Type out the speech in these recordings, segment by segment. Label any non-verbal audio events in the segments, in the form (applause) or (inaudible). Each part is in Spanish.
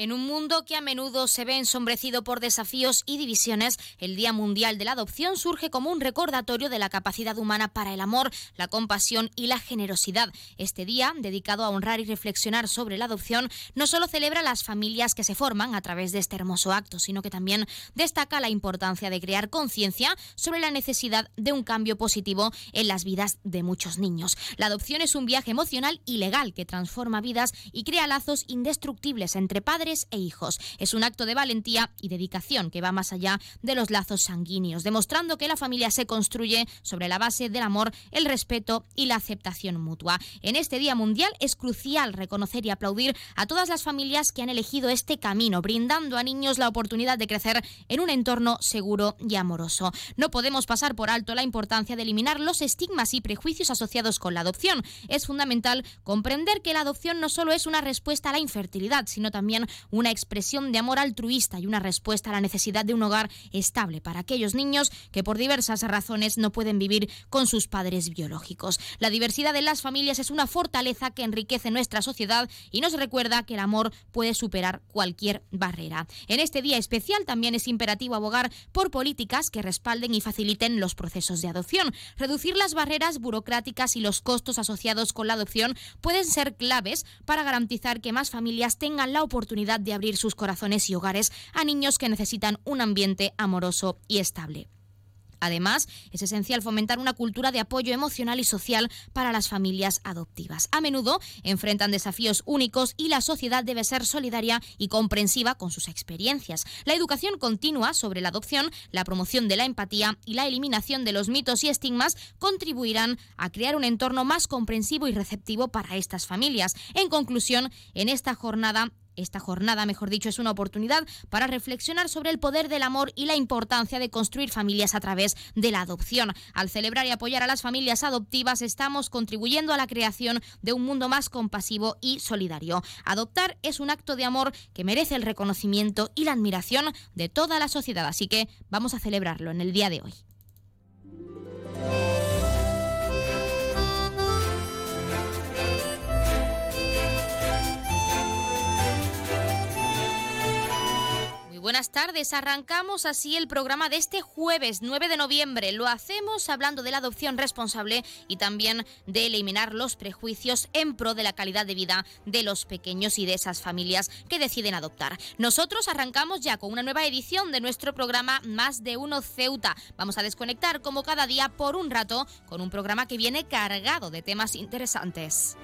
En un mundo que a menudo se ve ensombrecido por desafíos y divisiones, el Día Mundial de la Adopción surge como un recordatorio de la capacidad humana para el amor, la compasión y la generosidad. Este día, dedicado a honrar y reflexionar sobre la adopción, no solo celebra las familias que se forman a través de este hermoso acto, sino que también destaca la importancia de crear conciencia sobre la necesidad de un cambio positivo en las vidas de muchos niños. La adopción es un viaje emocional y legal que transforma vidas y crea lazos indestructibles entre padres e hijos. Es un acto de valentía y dedicación que va más allá de los lazos sanguíneos, demostrando que la familia se construye sobre la base del amor, el respeto y la aceptación mutua. En este Día Mundial es crucial reconocer y aplaudir a todas las familias que han elegido este camino, brindando a niños la oportunidad de crecer en un entorno seguro y amoroso. No podemos pasar por alto la importancia de eliminar los estigmas y prejuicios asociados con la adopción. Es fundamental comprender que la adopción no solo es una respuesta a la infertilidad, sino también una expresión de amor altruista y una respuesta a la necesidad de un hogar estable para aquellos niños que por diversas razones no pueden vivir con sus padres biológicos. La diversidad de las familias es una fortaleza que enriquece nuestra sociedad y nos recuerda que el amor puede superar cualquier barrera. En este día especial también es imperativo abogar por políticas que respalden y faciliten los procesos de adopción. Reducir las barreras burocráticas y los costos asociados con la adopción pueden ser claves para garantizar que más familias tengan la oportunidad de abrir sus corazones y hogares a niños que necesitan un ambiente amoroso y estable. Además, es esencial fomentar una cultura de apoyo emocional y social para las familias adoptivas. A menudo enfrentan desafíos únicos y la sociedad debe ser solidaria y comprensiva con sus experiencias. La educación continua sobre la adopción, la promoción de la empatía y la eliminación de los mitos y estigmas contribuirán a crear un entorno más comprensivo y receptivo para estas familias. En conclusión, en esta jornada esta jornada, mejor dicho, es una oportunidad para reflexionar sobre el poder del amor y la importancia de construir familias a través de la adopción. Al celebrar y apoyar a las familias adoptivas, estamos contribuyendo a la creación de un mundo más compasivo y solidario. Adoptar es un acto de amor que merece el reconocimiento y la admiración de toda la sociedad, así que vamos a celebrarlo en el día de hoy. Buenas tardes. Arrancamos así el programa de este jueves 9 de noviembre. Lo hacemos hablando de la adopción responsable y también de eliminar los prejuicios en pro de la calidad de vida de los pequeños y de esas familias que deciden adoptar. Nosotros arrancamos ya con una nueva edición de nuestro programa Más de Uno Ceuta. Vamos a desconectar como cada día por un rato con un programa que viene cargado de temas interesantes.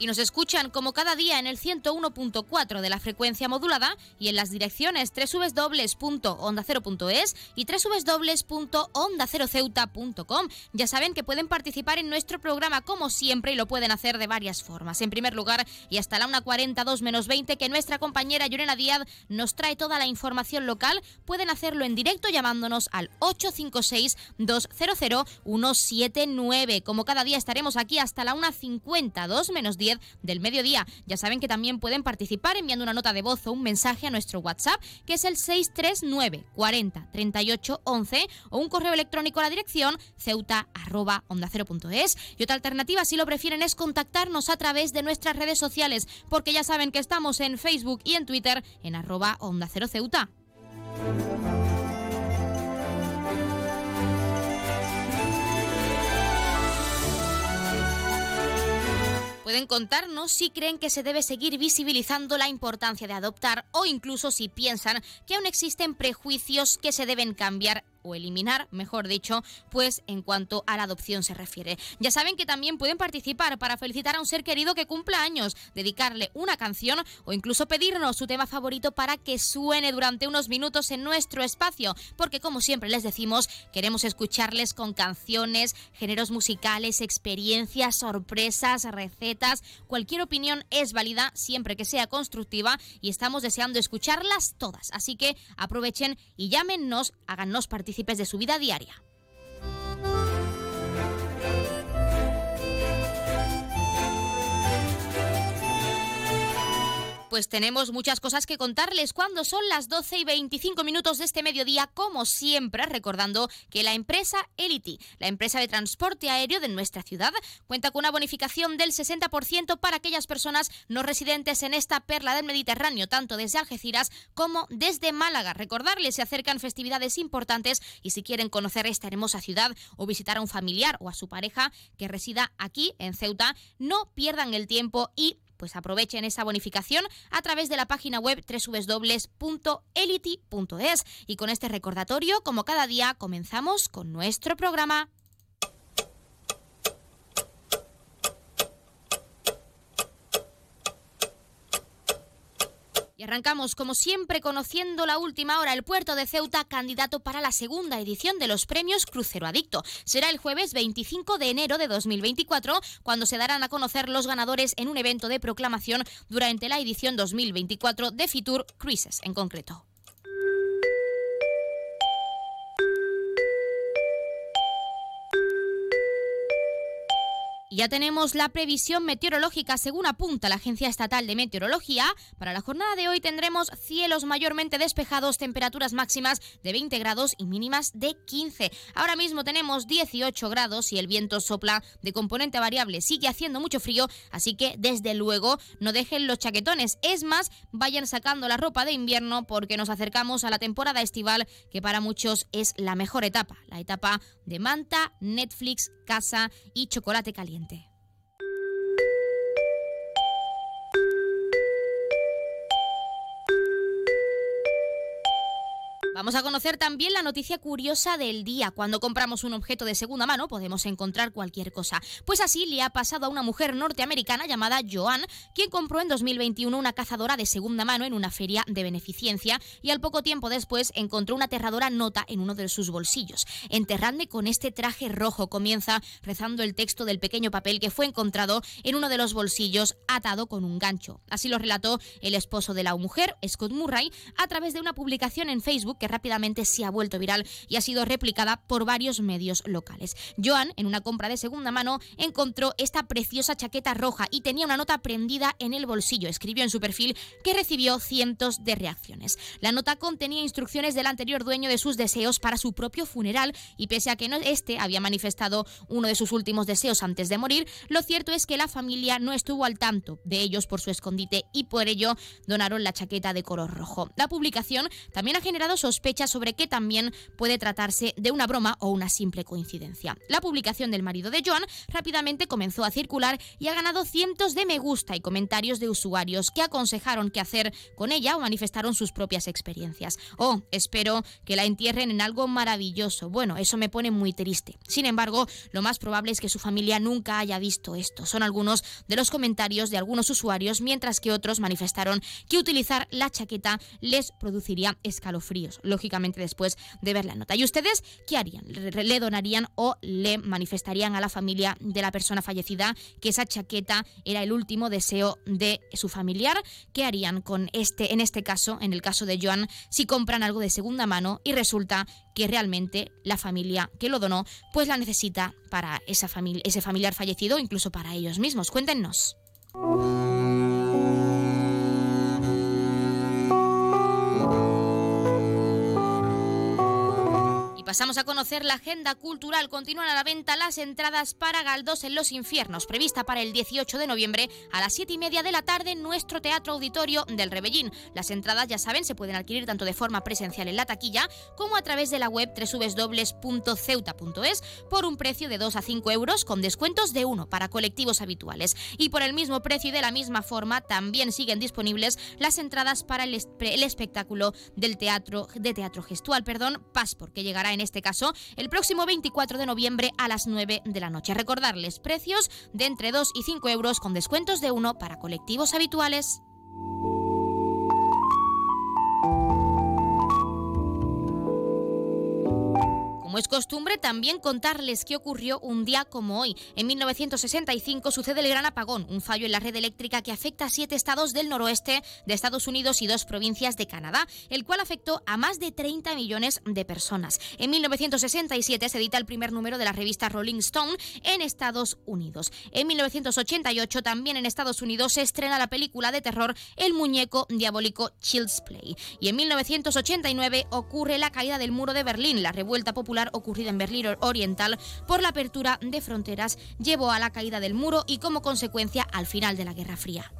Y nos escuchan como cada día en el 101.4 de la frecuencia modulada y en las direcciones www.ondacero.es y www.ondaceroceuta.com. Ya saben que pueden participar en nuestro programa como siempre y lo pueden hacer de varias formas. En primer lugar, y hasta la 1.42 menos 20 que nuestra compañera Llorena Díaz nos trae toda la información local, pueden hacerlo en directo llamándonos al 856-200-179. Como cada día estaremos aquí hasta la 1.52 menos 10 del mediodía. Ya saben que también pueden participar enviando una nota de voz o un mensaje a nuestro WhatsApp, que es el 639 40 38 11 o un correo electrónico a la dirección ceuta arroba onda Y otra alternativa, si lo prefieren, es contactarnos a través de nuestras redes sociales, porque ya saben que estamos en Facebook y en Twitter en arroba onda cero ceuta. Pueden contarnos si creen que se debe seguir visibilizando la importancia de adoptar o incluso si piensan que aún existen prejuicios que se deben cambiar o eliminar, mejor dicho, pues en cuanto a la adopción se refiere. Ya saben que también pueden participar para felicitar a un ser querido que cumpla años, dedicarle una canción o incluso pedirnos su tema favorito para que suene durante unos minutos en nuestro espacio, porque como siempre les decimos, queremos escucharles con canciones, géneros musicales, experiencias, sorpresas, recetas, cualquier opinión es válida siempre que sea constructiva y estamos deseando escucharlas todas. Así que aprovechen y llámenos, háganos participar de su vida diaria. Pues tenemos muchas cosas que contarles cuando son las 12 y 25 minutos de este mediodía, como siempre, recordando que la empresa Elity, la empresa de transporte aéreo de nuestra ciudad, cuenta con una bonificación del 60% para aquellas personas no residentes en esta perla del Mediterráneo, tanto desde Algeciras como desde Málaga. Recordarles, se acercan festividades importantes y si quieren conocer esta hermosa ciudad o visitar a un familiar o a su pareja que resida aquí en Ceuta, no pierdan el tiempo y pues aprovechen esa bonificación a través de la página web www.elity.es. Y con este recordatorio, como cada día, comenzamos con nuestro programa. Y arrancamos, como siempre, conociendo la última hora. El puerto de Ceuta, candidato para la segunda edición de los premios Crucero Adicto. Será el jueves 25 de enero de 2024, cuando se darán a conocer los ganadores en un evento de proclamación durante la edición 2024 de Fitur Cruises en concreto. Ya tenemos la previsión meteorológica según apunta la Agencia Estatal de Meteorología. Para la jornada de hoy tendremos cielos mayormente despejados, temperaturas máximas de 20 grados y mínimas de 15. Ahora mismo tenemos 18 grados y el viento sopla de componente variable. Sigue haciendo mucho frío, así que desde luego no dejen los chaquetones. Es más, vayan sacando la ropa de invierno porque nos acercamos a la temporada estival que para muchos es la mejor etapa, la etapa de manta, Netflix, casa y chocolate caliente siguiente. Vamos a conocer también la noticia curiosa del día. Cuando compramos un objeto de segunda mano podemos encontrar cualquier cosa. Pues así le ha pasado a una mujer norteamericana llamada Joan, quien compró en 2021 una cazadora de segunda mano en una feria de beneficencia y al poco tiempo después encontró una aterradora nota en uno de sus bolsillos. Enterradme con este traje rojo comienza rezando el texto del pequeño papel que fue encontrado en uno de los bolsillos atado con un gancho. Así lo relató el esposo de la mujer, Scott Murray, a través de una publicación en Facebook que rápidamente se ha vuelto viral y ha sido replicada por varios medios locales. Joan, en una compra de segunda mano, encontró esta preciosa chaqueta roja y tenía una nota prendida en el bolsillo. Escribió en su perfil que recibió cientos de reacciones. La nota contenía instrucciones del anterior dueño de sus deseos para su propio funeral y pese a que no, este había manifestado uno de sus últimos deseos antes de morir, lo cierto es que la familia no estuvo al tanto de ellos por su escondite y por ello donaron la chaqueta de color rojo. La publicación también ha generado sospecha sobre que también puede tratarse de una broma o una simple coincidencia. La publicación del marido de Joan rápidamente comenzó a circular y ha ganado cientos de me gusta y comentarios de usuarios que aconsejaron qué hacer con ella o manifestaron sus propias experiencias. Oh, espero que la entierren en algo maravilloso. Bueno, eso me pone muy triste. Sin embargo, lo más probable es que su familia nunca haya visto esto. Son algunos de los comentarios de algunos usuarios, mientras que otros manifestaron que utilizar la chaqueta les produciría escalofríos lógicamente después de ver la nota. ¿Y ustedes qué harían? ¿Le donarían o le manifestarían a la familia de la persona fallecida que esa chaqueta era el último deseo de su familiar? ¿Qué harían con este, en este caso, en el caso de Joan, si compran algo de segunda mano y resulta que realmente la familia que lo donó pues la necesita para esa familia, ese familiar fallecido, incluso para ellos mismos? Cuéntenos. Pasamos a conocer la agenda cultural. Continúan a la venta las entradas para Galdós en los Infiernos, prevista para el 18 de noviembre a las 7 y media de la tarde en nuestro Teatro Auditorio del Rebellín. Las entradas, ya saben, se pueden adquirir tanto de forma presencial en la taquilla como a través de la web www.ceuta.es por un precio de 2 a 5 euros con descuentos de 1 para colectivos habituales. Y por el mismo precio y de la misma forma también siguen disponibles las entradas para el, espectáculo del teatro de teatro gestual, perdón, Passport, que llegará en en este caso, el próximo 24 de noviembre a las 9 de la noche. Recordarles precios de entre 2 y 5 euros con descuentos de 1 para colectivos habituales. Como es costumbre, también contarles qué ocurrió un día como hoy. En 1965 sucede el gran apagón, un fallo en la red eléctrica que afecta a siete estados del noroeste de Estados Unidos y dos provincias de Canadá, el cual afectó a más de 30 millones de personas. En 1967 se edita el primer número de la revista Rolling Stone en Estados Unidos. En 1988 también en Estados Unidos se estrena la película de terror El muñeco diabólico Child's Play. Y en 1989 ocurre la caída del muro de Berlín. La revuelta popular ocurrida en Berlín Oriental por la apertura de fronteras llevó a la caída del muro y como consecuencia al final de la Guerra Fría.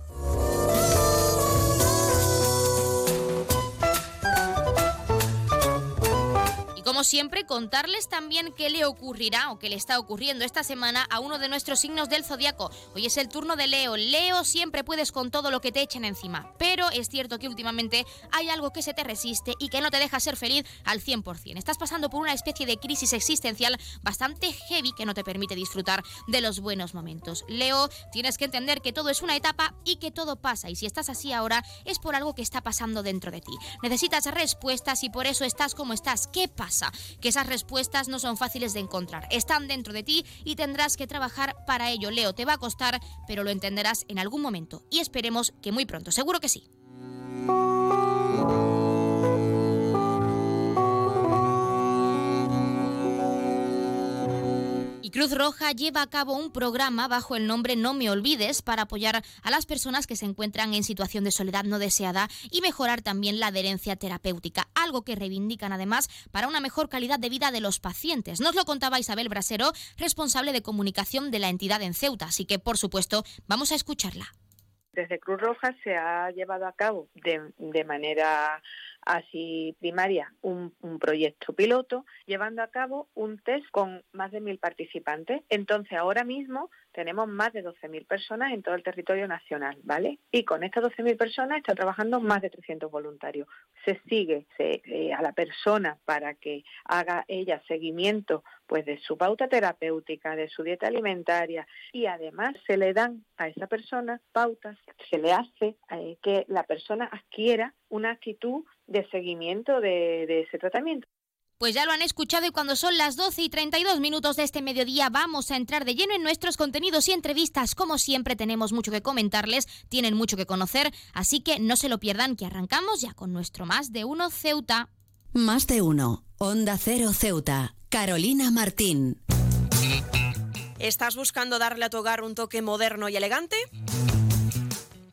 Siempre, contarles también qué le ocurrirá o qué le está ocurriendo esta semana a uno de nuestros signos del zodiaco. Hoy es el turno de Leo. Leo, siempre puedes con todo lo que te echen encima. Pero es cierto que últimamente hay algo que se te resiste y que no te deja ser feliz al 100%. Estás pasando por una especie de crisis existencial bastante heavy que no te permite disfrutar de los buenos momentos. Leo, tienes que entender que todo es una etapa y que todo pasa. Y si estás así ahora, es por algo que está pasando dentro de ti. Necesitas respuestas y por eso estás como estás. ¿Qué pasa? Que esas respuestas no son fáciles de encontrar, están dentro de ti y tendrás que trabajar para ello. Leo, te va a costar, pero lo entenderás en algún momento y esperemos que muy pronto, seguro que sí. Cruz Roja lleva a cabo un programa bajo el nombre No Me Olvides para apoyar a las personas que se encuentran en situación de soledad no deseada y mejorar también la adherencia terapéutica, algo que reivindican además para una mejor calidad de vida de los pacientes. Nos lo contaba Isabel Brasero, responsable de comunicación de la entidad en Ceuta, así que por supuesto vamos a escucharla. Desde Cruz Roja se ha llevado a cabo de, de manera así primaria un, proyecto piloto, llevando a cabo un test con más de mil participantes. Entonces, ahora mismo tenemos más de 12.000 personas en todo el territorio nacional, ¿vale? Y con estas 12.000 personas están trabajando más de 300 voluntarios. Se sigue eh, a la persona para que haga ella seguimiento pues de su pauta terapéutica, de su dieta alimentaria y además se le dan a esa persona pautas, se le hace eh, que la persona adquiera una actitud de seguimiento de, ese tratamiento. Pues ya lo han escuchado y cuando son las 12 y 32 minutos de este mediodía vamos a entrar de lleno en nuestros contenidos y entrevistas. Como siempre tenemos mucho que comentarles, tienen mucho que conocer, así que no se lo pierdan que arrancamos ya con nuestro Más de Uno Ceuta. Más de Uno, Onda Cero Ceuta, Carolina Martín. ¿Estás buscando darle a tu hogar un toque moderno y elegante?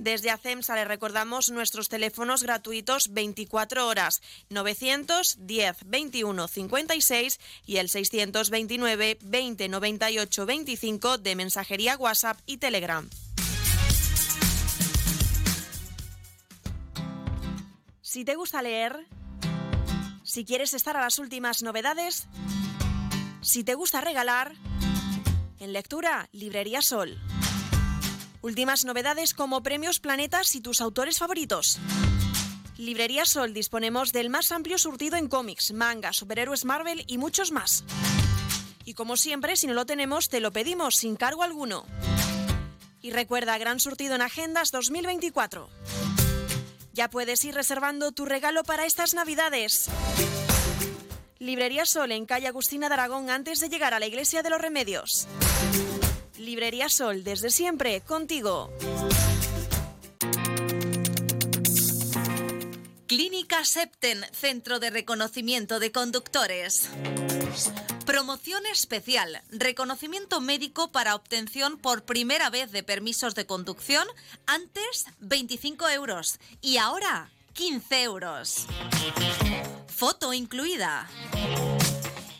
Desde ACEMSA le recordamos nuestros teléfonos gratuitos 24 horas 910 21 56 y el 629 20 98 25 de mensajería WhatsApp y Telegram. Si te gusta leer, si quieres estar a las últimas novedades, si te gusta regalar, en lectura, Librería Sol. Últimas novedades como premios planetas y tus autores favoritos. Librería Sol disponemos del más amplio surtido en cómics, manga, superhéroes Marvel y muchos más. Y como siempre, si no lo tenemos, te lo pedimos sin cargo alguno. Y recuerda, gran surtido en agendas 2024. Ya puedes ir reservando tu regalo para estas navidades. Librería Sol en calle Agustina de Aragón antes de llegar a la Iglesia de los Remedios. Librería Sol, desde siempre, contigo. Clínica Septen, Centro de Reconocimiento de Conductores. Promoción especial, reconocimiento médico para obtención por primera vez de permisos de conducción, antes 25 euros y ahora 15 euros. Foto incluida.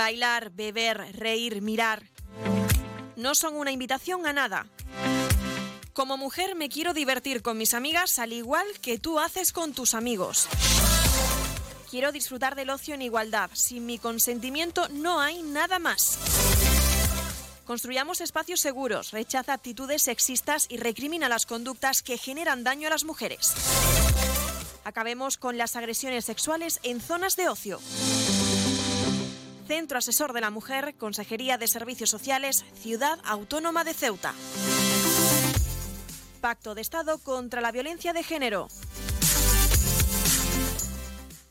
Bailar, beber, reír, mirar. No son una invitación a nada. Como mujer me quiero divertir con mis amigas al igual que tú haces con tus amigos. Quiero disfrutar del ocio en igualdad. Sin mi consentimiento no hay nada más. Construyamos espacios seguros, rechaza actitudes sexistas y recrimina las conductas que generan daño a las mujeres. Acabemos con las agresiones sexuales en zonas de ocio. Centro Asesor de la Mujer, Consejería de Servicios Sociales, Ciudad Autónoma de Ceuta. Pacto de Estado contra la Violencia de Género.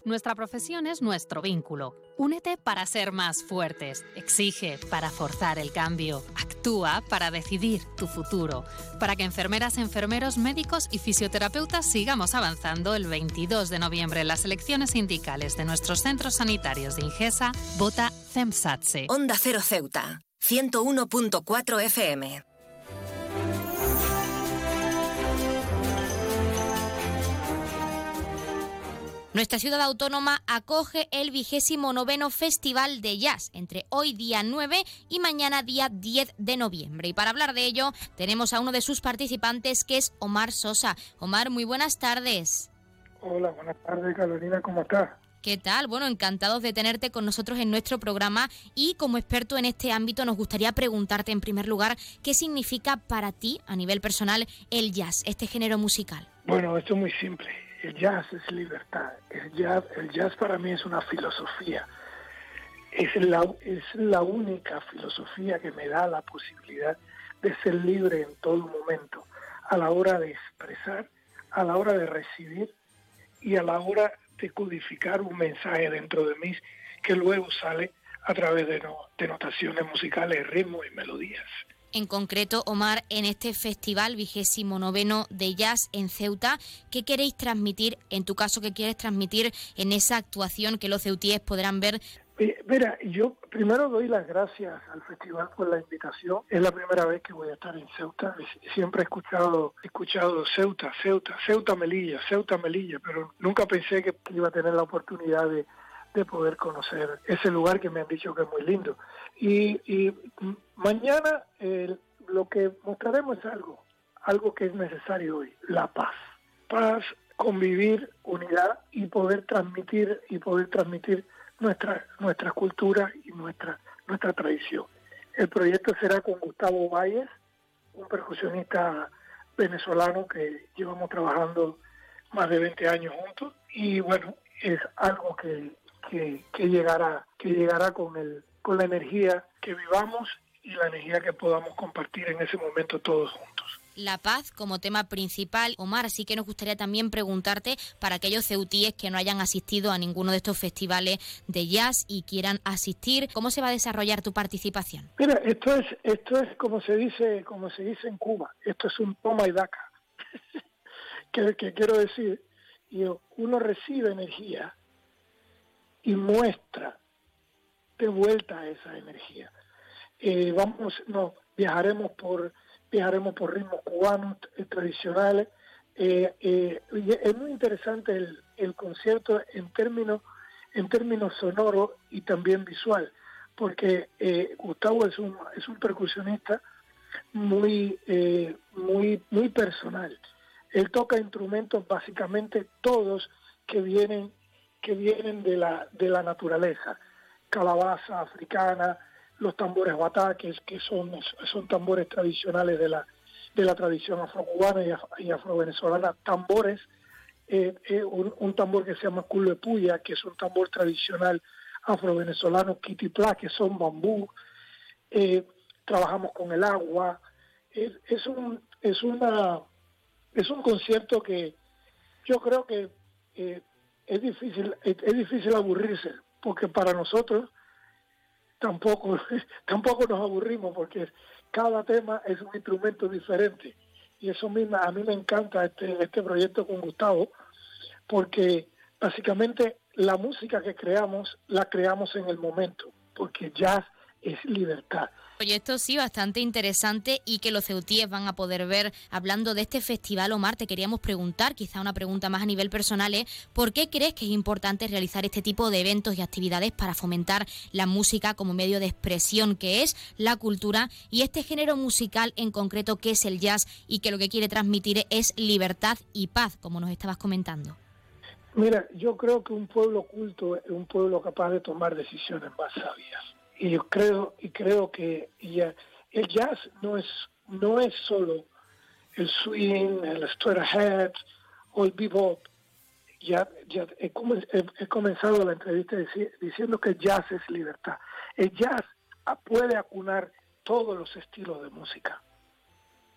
Nuestra profesión es nuestro vínculo. Únete para ser más fuertes. Exige para forzar el cambio. Actúa para decidir tu futuro. Para que enfermeras, enfermeros, médicos y fisioterapeutas sigamos avanzando el 22 de noviembre en las elecciones sindicales de nuestros centros sanitarios de Ingesa, vota CEMSATSE. Onda Cero Ceuta, 101.4 FM. Nuestra ciudad autónoma acoge el vigésimo noveno Festival de Jazz entre hoy día 9 y mañana día 10 de noviembre. Y para hablar de ello tenemos a uno de sus participantes que es Omar Sosa. Omar, muy buenas tardes. Hola, buenas tardes Carolina, ¿cómo estás? ¿Qué tal? Bueno, encantados de tenerte con nosotros en nuestro programa y como experto en este ámbito nos gustaría preguntarte en primer lugar qué significa para ti a nivel personal el jazz, este género musical. Bueno, esto es muy simple el jazz es libertad. El jazz, el jazz para mí es una filosofía. Es la, es la única filosofía que me da la posibilidad de ser libre en todo momento, a la hora de expresar, a la hora de recibir y a la hora de codificar un mensaje dentro de mí que luego sale a través de, de notaciones musicales, ritmos y melodías en concreto, Omar, en este festival vigésimo noveno de jazz en Ceuta. ¿Qué queréis transmitir, en tu caso, qué quieres transmitir en esa actuación que los ceutíes podrán ver? Mira, yo primero doy las gracias al festival por la invitación. Es la primera vez que voy a estar en Ceuta. Siempre he escuchado, he escuchado Ceuta, Ceuta, Ceuta Melilla, Ceuta Melilla, pero nunca pensé que iba a tener la oportunidad de, de poder conocer ese lugar que me han dicho que es muy lindo. Y, mañana lo que mostraremos es algo, algo que es necesario hoy, la paz. Paz, convivir, unidad y poder transmitir y poder transmitir nuestra nuestra cultura y nuestra nuestra tradición. El proyecto será con Gustavo Valles, un percusionista venezolano que llevamos trabajando más de 20 años juntos y bueno, es algo que, que, que llegará que llegará con el con la energía que vivamos y la energía que podamos compartir en ese momento todos juntos. La paz como tema principal. Omar, así que nos gustaría también preguntarte para aquellos ceutíes que no hayan asistido a ninguno de estos festivales de jazz y quieran asistir, ¿cómo se va a desarrollar tu participación? Mira, esto es esto es como se dice como se dice en Cuba, esto es un toma y daca. (laughs) que, que quiero decir, uno recibe energía y muestra de vuelta esa energía. Eh, vamos, no, viajaremos por viajaremos por ritmos cubanos eh, tradicionales. Eh, es muy interesante el, el concierto en términos en términos sonoros y también visual, porque Gustavo es un es un percusionista muy muy muy personal. Él toca instrumentos básicamente todos que vienen que vienen de la de la naturaleza. Calabaza africana, los tambores bataques, que son, son tambores tradicionales de la, de la tradición afrocubana y, y afrovenezolana, tambores, eh, eh, un, tambor que se llama culo de puya, que es un tambor tradicional afrovenezolano, kitipla, que son bambú, eh, trabajamos con el agua, es, es, un, es, una, es un concierto que yo creo que es difícil, es difícil aburrirse, porque para nosotros tampoco, (laughs) tampoco nos aburrimos porque cada tema es un instrumento diferente. Y eso mismo, a mí me encanta este, este proyecto con Gustavo, porque básicamente la música que creamos la creamos en el momento, porque jazz es libertad. Proyecto sí, bastante interesante y que los ceutíes van a poder ver hablando de este festival. Omar, te queríamos preguntar, quizá una pregunta más a nivel personal, ¿eh? ¿por qué crees que es importante realizar este tipo de eventos y actividades para fomentar la música como medio de expresión que es la cultura y este género musical en concreto que es el jazz y que lo que quiere transmitir es libertad y paz, como nos estabas comentando? Mira, yo creo que un pueblo culto es un pueblo capaz de tomar decisiones más sabias y yo creo y creo que ya, el jazz no es no es solo el swing, el straight o el bebop. Ya, ya he, comenzado la entrevista diciendo que el jazz es libertad. El jazz puede acunar todos los estilos de música,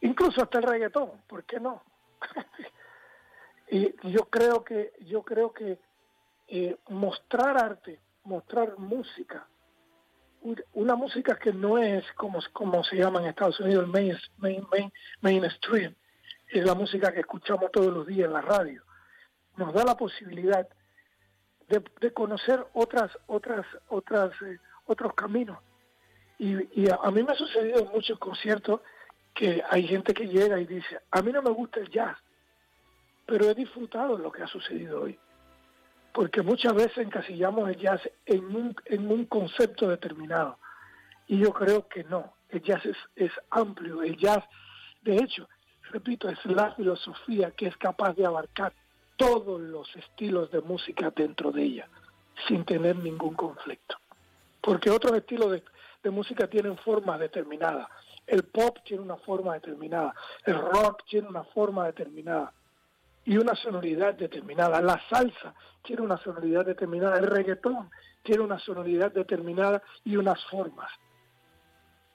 incluso hasta el reggaetón, ¿por qué no? (laughs) y yo creo que yo creo que eh, mostrar arte, mostrar música, una música que no es como, como se llama en Estados Unidos el main, main, mainstream, es la música que escuchamos todos los días en la radio. Nos da la posibilidad de, conocer otras, otras, otras, eh, otros caminos. Y, y a, mí me ha sucedido en muchos conciertos que hay gente que llega y dice, a mí no me gusta el jazz, pero he disfrutado lo que ha sucedido hoy porque muchas veces encasillamos el jazz en un, en un concepto determinado. Y yo creo que no, el jazz es, es amplio, el jazz, de hecho, repito, es la filosofía que es capaz de abarcar todos los estilos de música dentro de ella, sin tener ningún conflicto. Porque otros estilos de, de música tienen forma determinada. El pop tiene una forma determinada, el rock tiene una forma determinada y una sonoridad determinada. La salsa tiene una sonoridad determinada, el reggaetón tiene una sonoridad determinada y unas formas.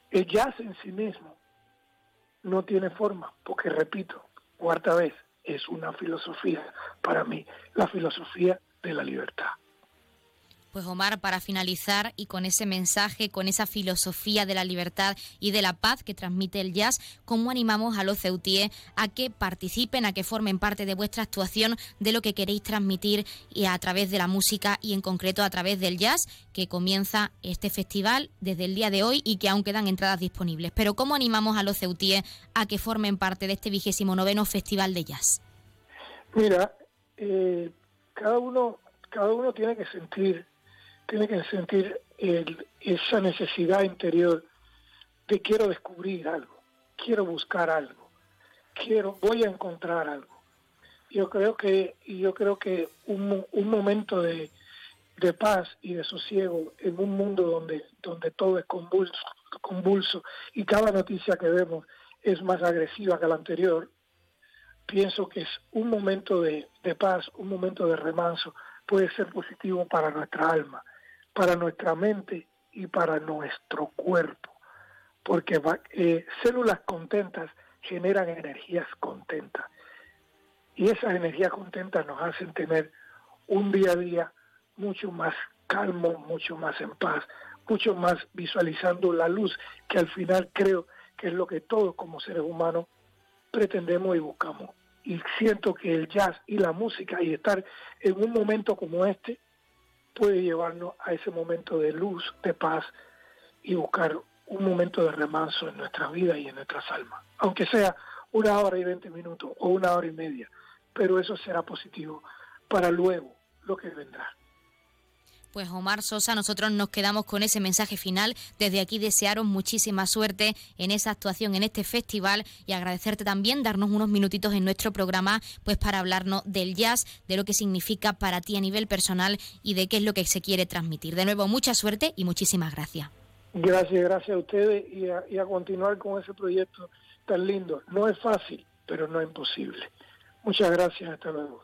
El jazz en sí mismo no tiene forma, porque repito, cuarta vez, es una filosofía para mí, la filosofía de la libertad. Pues Omar, para finalizar y con ese mensaje, con esa filosofía de la libertad y de la paz que transmite el jazz, ¿cómo animamos a los ceutíes a que participen, a que formen parte de vuestra actuación de lo que queréis transmitir y a través de la música y en concreto a través del jazz que comienza este festival desde el día de hoy y que aún quedan entradas disponibles? Pero ¿cómo animamos a los ceutíes a que formen parte de este vigésimo noveno festival de jazz? Mira, eh, cada uno cada uno tiene que sentir tiene que sentir esa necesidad interior de quiero descubrir algo, quiero buscar algo, quiero, voy a encontrar algo. Yo creo que, yo creo que un, momento de, paz y de sosiego en un mundo donde, donde todo es convulso, convulso y cada noticia que vemos es más agresiva que la anterior, pienso que es un momento de paz, un momento de remanso, puede ser positivo para nuestra alma para nuestra mente y para nuestro cuerpo, porque eh, células contentas generan energías contentas y esas energías contentas nos hacen tener un día a día mucho más calmo, mucho más en paz, mucho más visualizando la luz, que al final creo que es lo que todos como seres humanos pretendemos y buscamos. Y siento que el jazz y la música y estar en un momento como este puede llevarnos a ese momento de luz, de paz y buscar un momento de remanso en nuestra vida y en nuestras almas, aunque sea una hora y veinte minutos o una hora y media, pero eso será positivo para luego lo que vendrá. Pues Omar Sosa, nosotros nos quedamos con ese mensaje final. Desde aquí desearos muchísima suerte en esa actuación, en este festival y agradecerte también darnos unos minutitos en nuestro programa pues para hablarnos del jazz, de lo que significa para ti a nivel personal y de qué es lo que se quiere transmitir. De nuevo, mucha suerte y muchísimas gracias. Gracias, gracias a ustedes y a, continuar con ese proyecto tan lindo. No es fácil, pero no es imposible. Muchas gracias, hasta luego.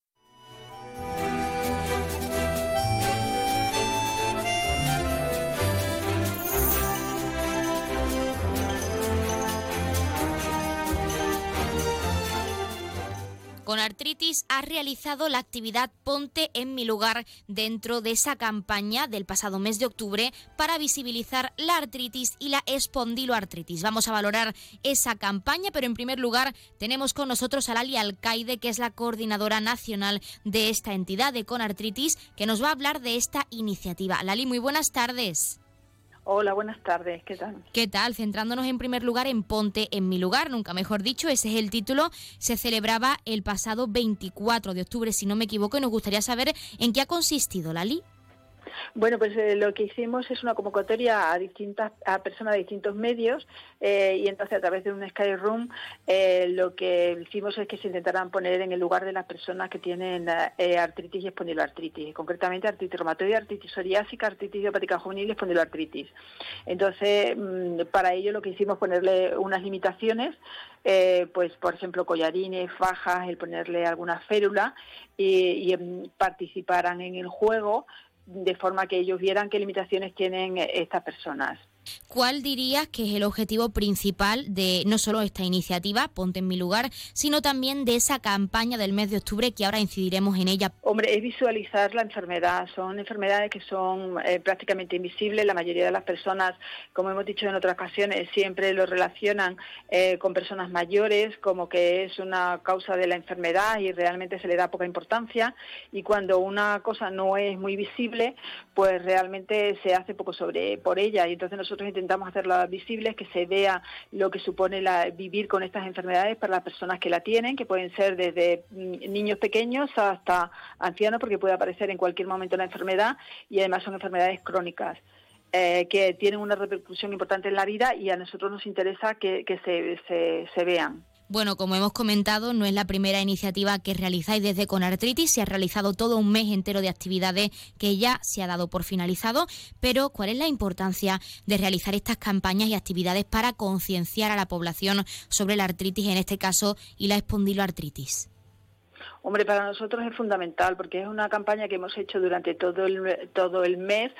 Con artritis ha realizado la actividad Ponte en mi lugar dentro de esa campaña del pasado mes de octubre para visibilizar la artritis y la espondiloartritis. Vamos a valorar esa campaña, pero en primer lugar tenemos con nosotros a Lali Alcaide, que es la coordinadora nacional de esta entidad de Conartritis, que nos va a hablar de esta iniciativa. Lali, muy buenas tardes. Hola, buenas tardes, ¿qué tal? ¿Qué tal? Centrándonos en primer lugar en Ponte en mi lugar, nunca mejor dicho, ese es el título, se celebraba el pasado 24 de octubre, si no me equivoco, y nos gustaría saber en qué ha consistido, Lali. Bueno, pues eh, lo que hicimos es una convocatoria a distintas a personas de distintos medios eh, y entonces a través de un Sky Room eh, lo que hicimos es que se intentaran poner en el lugar de las personas que tienen artritis y espondiloartritis, concretamente artritis reumatoide, artritis psoriásica, artritis idiopática juvenil y espondiloartritis. Entonces, mm, para ello lo que hicimos ponerle unas limitaciones pues por ejemplo collarines, fajas, el ponerle alguna férula y, y mm, participaran en el juego de forma que ellos vieran qué limitaciones tienen estas personas. ¿Cuál dirías que es el objetivo principal de no solo esta iniciativa, Ponte en mi lugar, sino también de esa campaña del mes de octubre que ahora incidiremos en ella? Hombre, es visualizar la enfermedad. Son enfermedades que son eh, prácticamente invisibles. La mayoría de las personas, como hemos dicho en otras ocasiones, siempre lo relacionan eh, con personas mayores, como que es una causa de la enfermedad y realmente se le da poca importancia. Y cuando una cosa no es muy visible, pues realmente se hace poco sobre por ella. Y entonces nosotros intentamos hacerla visible, que se vea lo que supone la, vivir con estas enfermedades para las personas que la tienen, que pueden ser desde mm, niños pequeños hasta ancianos, porque puede aparecer en cualquier momento la enfermedad y además son enfermedades crónicas. Eh, que tienen una repercusión importante en la vida y a nosotros nos interesa que, se, se vean. Bueno, como hemos comentado, no es la primera iniciativa que realizáis desde Conartritis, se ha realizado todo un mes entero de actividades que ya se ha dado por finalizado, pero ¿cuál es la importancia de realizar estas campañas y actividades para concienciar a la población sobre la artritis, en este caso, y la espondiloartritis? Hombre, para nosotros es fundamental porque es una campaña que hemos hecho durante todo el, todo el mes,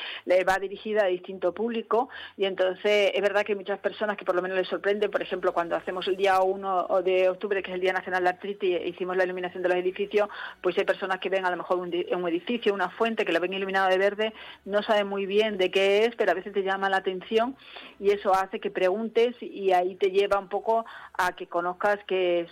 va dirigida a distinto público y entonces es verdad que hay muchas personas que por lo menos les sorprende, por ejemplo, cuando hacemos el día 1 de octubre, que es el Día Nacional de Artritis, hicimos la iluminación de los edificios, pues hay personas que ven a lo mejor un, edificio, una fuente, que la ven iluminada de verde, no saben muy bien de qué es, pero a veces te llama la atención y eso hace que preguntes y ahí te lleva un poco a que conozcas que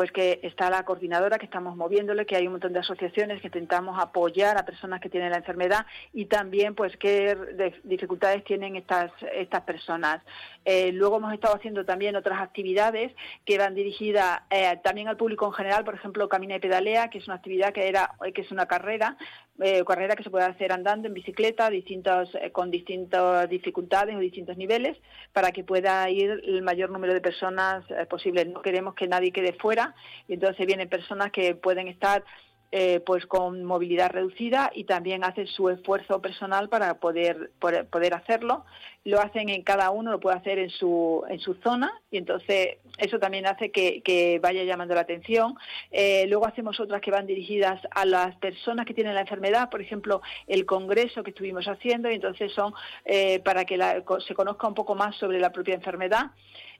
pues que está la coordinadora que estamos moviéndole, que hay un montón de asociaciones que intentamos apoyar a personas que tienen la enfermedad y también pues qué dificultades tienen estas estas personas. Eh, luego hemos estado haciendo también otras actividades que van dirigidas eh, también al público en general, por ejemplo Camina y Pedalea, que es una actividad que era que es una carrera eh, carrera que se puede hacer andando en bicicleta, distintos, con distintas dificultades o distintos niveles, para que pueda ir el mayor número de personas posible. No queremos que nadie quede fuera y entonces vienen personas que pueden estar eh, pues con movilidad reducida y también hacen su esfuerzo personal para poder, poder, hacerlo. Lo hacen en cada uno, lo puede hacer en su, en su zona y entonces eso también hace que, vaya llamando la atención. Eh, luego hacemos otras que van dirigidas a las personas que tienen la enfermedad, por ejemplo, el congreso que estuvimos haciendo y entonces son eh, para que se conozca un poco más sobre la propia enfermedad.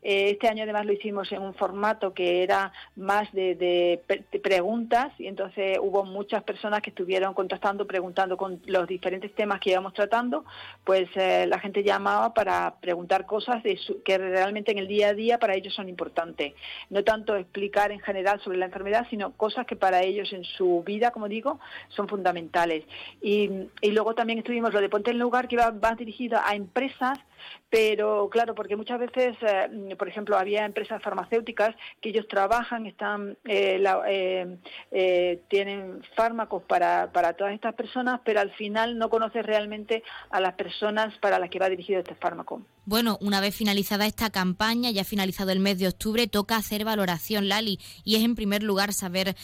Eh, este año además lo hicimos en un formato que era más de, preguntas y entonces hubo muchas personas que estuvieron contactando, preguntando con los diferentes temas que íbamos tratando, pues la gente para preguntar cosas que realmente en el día a día para ellos son importantes. No tanto explicar en general sobre la enfermedad, sino cosas que para ellos en su vida, como digo, son fundamentales. Y, luego también estuvimos lo de Ponte en Lugar, que va, va dirigido a empresas pero claro, porque muchas veces, eh, por ejemplo, había empresas farmacéuticas que ellos trabajan, están, eh, eh, tienen fármacos para, para todas estas personas, pero al final no conoces realmente a las personas para las que va dirigido este fármaco. Bueno, una vez finalizada esta campaña, ya finalizado el mes de octubre, toca hacer valoración, Lali, y es en primer lugar saber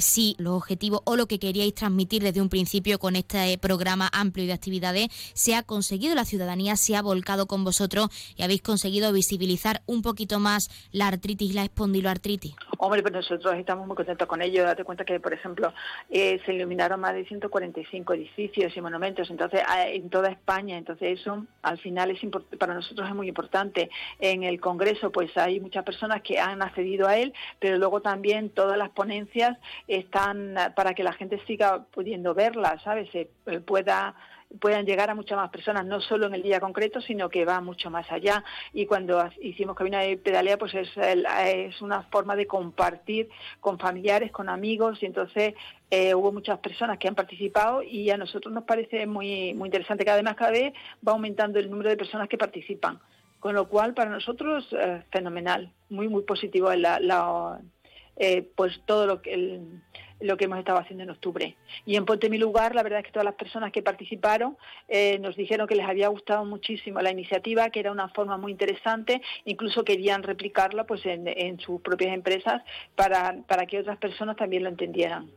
si los objetivos o lo que queríais transmitir desde un principio con este programa amplio de actividades se ha conseguido, la ciudadanía se ha volcado con vosotros y habéis conseguido visibilizar un poquito más la artritis la espondiloartritis. Hombre, pues nosotros estamos muy contentos con ello. Date cuenta que, por ejemplo, eh, se iluminaron más de 145 edificios y monumentos entonces en toda España. Entonces eso al final es para nosotros es muy importante. En el Congreso pues hay muchas personas que han accedido a él, pero luego también todas las ponencias están para que la gente siga pudiendo verlas, ¿sabes? Se pueda puedan llegar a muchas más personas, no solo en el día concreto, sino que va mucho más allá. Y cuando hicimos Cabina y Pedalea, pues es, es una forma de compartir con familiares, con amigos, y entonces eh, hubo muchas personas que han participado y a nosotros nos parece muy, muy interesante que además cada vez va aumentando el número de personas que participan. Con lo cual, para nosotros, eh, fenomenal, muy, muy positivo la, eh, pues todo lo que el, lo que hemos estado haciendo en octubre. Y en Ponte Mi Lugar, la verdad es que todas las personas que participaron eh, nos dijeron que les había gustado muchísimo la iniciativa, que era una forma muy interesante, incluso querían replicarla pues en, en sus propias empresas para, para que otras personas también lo entendieran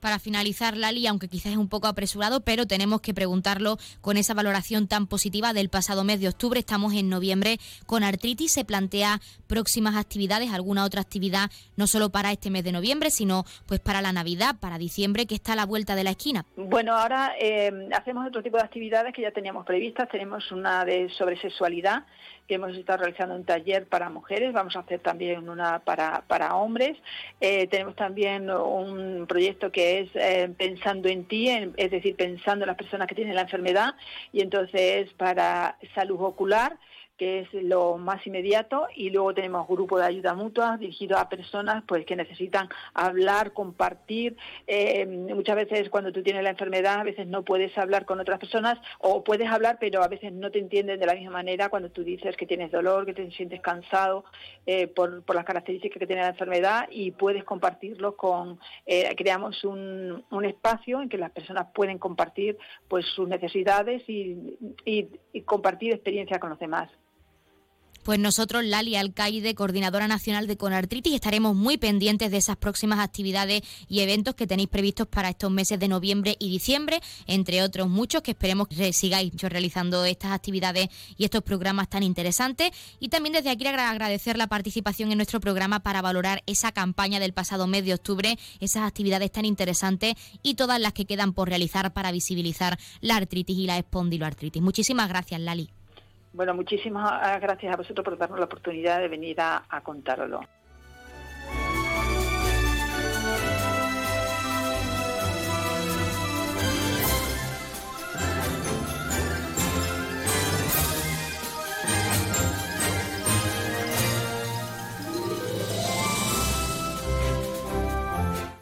para finalizar, Lali, aunque quizás es un poco apresurado, pero tenemos que preguntarlo con esa valoración tan positiva del pasado mes de octubre. Estamos en noviembre con artritis. Se plantea próximas actividades, alguna otra actividad, no solo para este mes de noviembre, sino pues para la Navidad, para diciembre, que está a la vuelta de la esquina. Bueno, ahora eh, hacemos otro tipo de actividades que ya teníamos previstas. Tenemos una de sobre sexualidad que hemos estado realizando un taller para mujeres, vamos a hacer también una para, para hombres. Eh, tenemos también un proyecto que es eh, pensando en ti, es decir, pensando en las personas que tienen la enfermedad, y entonces para salud ocular que es lo más inmediato, y luego tenemos grupo de ayuda mutua dirigido a personas pues que necesitan hablar, compartir. Eh, muchas veces cuando tú tienes la enfermedad, a veces no puedes hablar con otras personas, o puedes hablar, pero a veces no te entienden de la misma manera cuando tú dices que tienes dolor, que te sientes cansado eh, por, las características que tiene la enfermedad, y puedes compartirlo con, eh, creamos un, un, espacio en que las personas pueden compartir pues sus necesidades y, y compartir experiencia con los demás. Pues nosotros, Lali Alcaide, coordinadora nacional de Conartritis, estaremos muy pendientes de esas próximas actividades y eventos que tenéis previstos para estos meses de noviembre y diciembre, entre otros muchos que esperemos que sigáis realizando estas actividades y estos programas tan interesantes. Y también desde aquí agradecer la participación en nuestro programa para valorar esa campaña del pasado mes de octubre, esas actividades tan interesantes y todas las que quedan por realizar para visibilizar la artritis y la espondiloartritis. Muchísimas gracias, Lali. Bueno, muchísimas gracias a vosotros por darnos la oportunidad de venir a, a.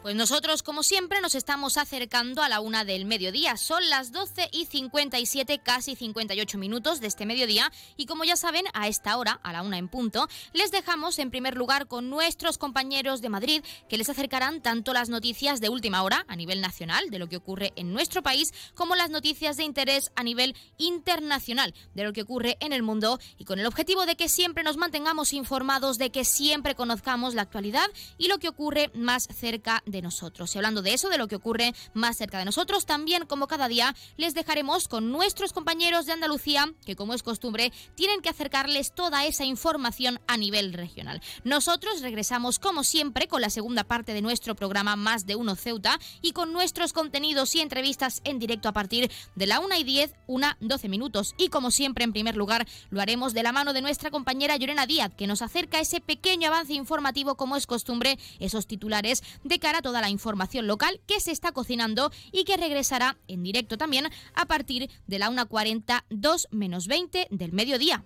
Pues nosotros, como siempre, nos estamos acercando a la una del mediodía. Son las 12 y 57, casi 58 minutos de este mediodía. Y como ya saben, a esta hora, a la una en punto, les dejamos en primer lugar con nuestros compañeros de Madrid, que les acercarán tanto las noticias de última hora a nivel nacional, de lo que ocurre en nuestro país, como las noticias de interés a nivel internacional, de lo que ocurre en el mundo, y con el objetivo de que siempre nos mantengamos informados, de que siempre conozcamos la actualidad y lo que ocurre más cerca de nosotros. Y hablando de eso, de lo que ocurre más cerca de nosotros, también como cada día les dejaremos con nuestros compañeros de Andalucía, que como es costumbre, tienen que acercarles toda esa información a nivel regional. Nosotros regresamos como siempre con la segunda parte de nuestro programa Más de Uno Ceuta y con nuestros contenidos y entrevistas en directo a partir de la 1 y 10, una 12 minutos. Y como siempre, en primer lugar, lo haremos de la mano de nuestra compañera Llorena Díaz, que nos acerca ese pequeño avance informativo como es costumbre, esos titulares de cara a toda la información local que se está cocinando y que regresará en directo también a partir de la 1.40, 2 menos 20 del mediodía.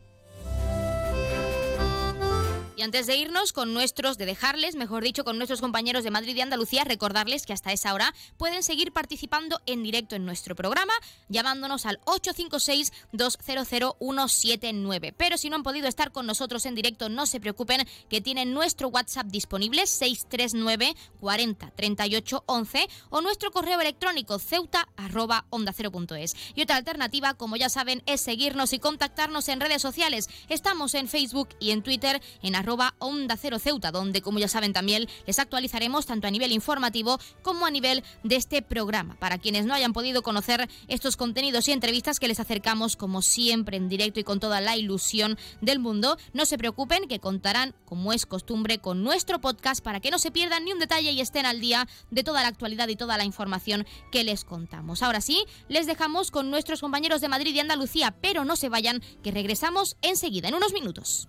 Y antes de irnos con nuestros, de dejarles, mejor dicho, con nuestros compañeros de Madrid y Andalucía, recordarles que hasta esa hora pueden seguir participando en directo en nuestro programa, llamándonos al 856-200-179. Pero si no han podido estar con nosotros en directo, no se preocupen, que tienen nuestro WhatsApp disponible, 639 40 38 11, o nuestro correo electrónico ceuta arroba onda 0.es. Y otra alternativa, como ya saben, es seguirnos y contactarnos en redes sociales. Estamos en Facebook y en Twitter en arroba Onda Cero Ceuta, donde, como ya saben también, les actualizaremos tanto a nivel informativo como a nivel de este programa. Para quienes no hayan podido conocer estos contenidos y entrevistas que les acercamos, como siempre, en directo y con toda la ilusión del mundo, no se preocupen que contarán, como es costumbre, con nuestro podcast para que no se pierdan ni un detalle y estén al día de toda la actualidad y toda la información que les contamos. Ahora sí, les dejamos con nuestros compañeros de Madrid y Andalucía, pero no se vayan, que regresamos enseguida, en unos minutos.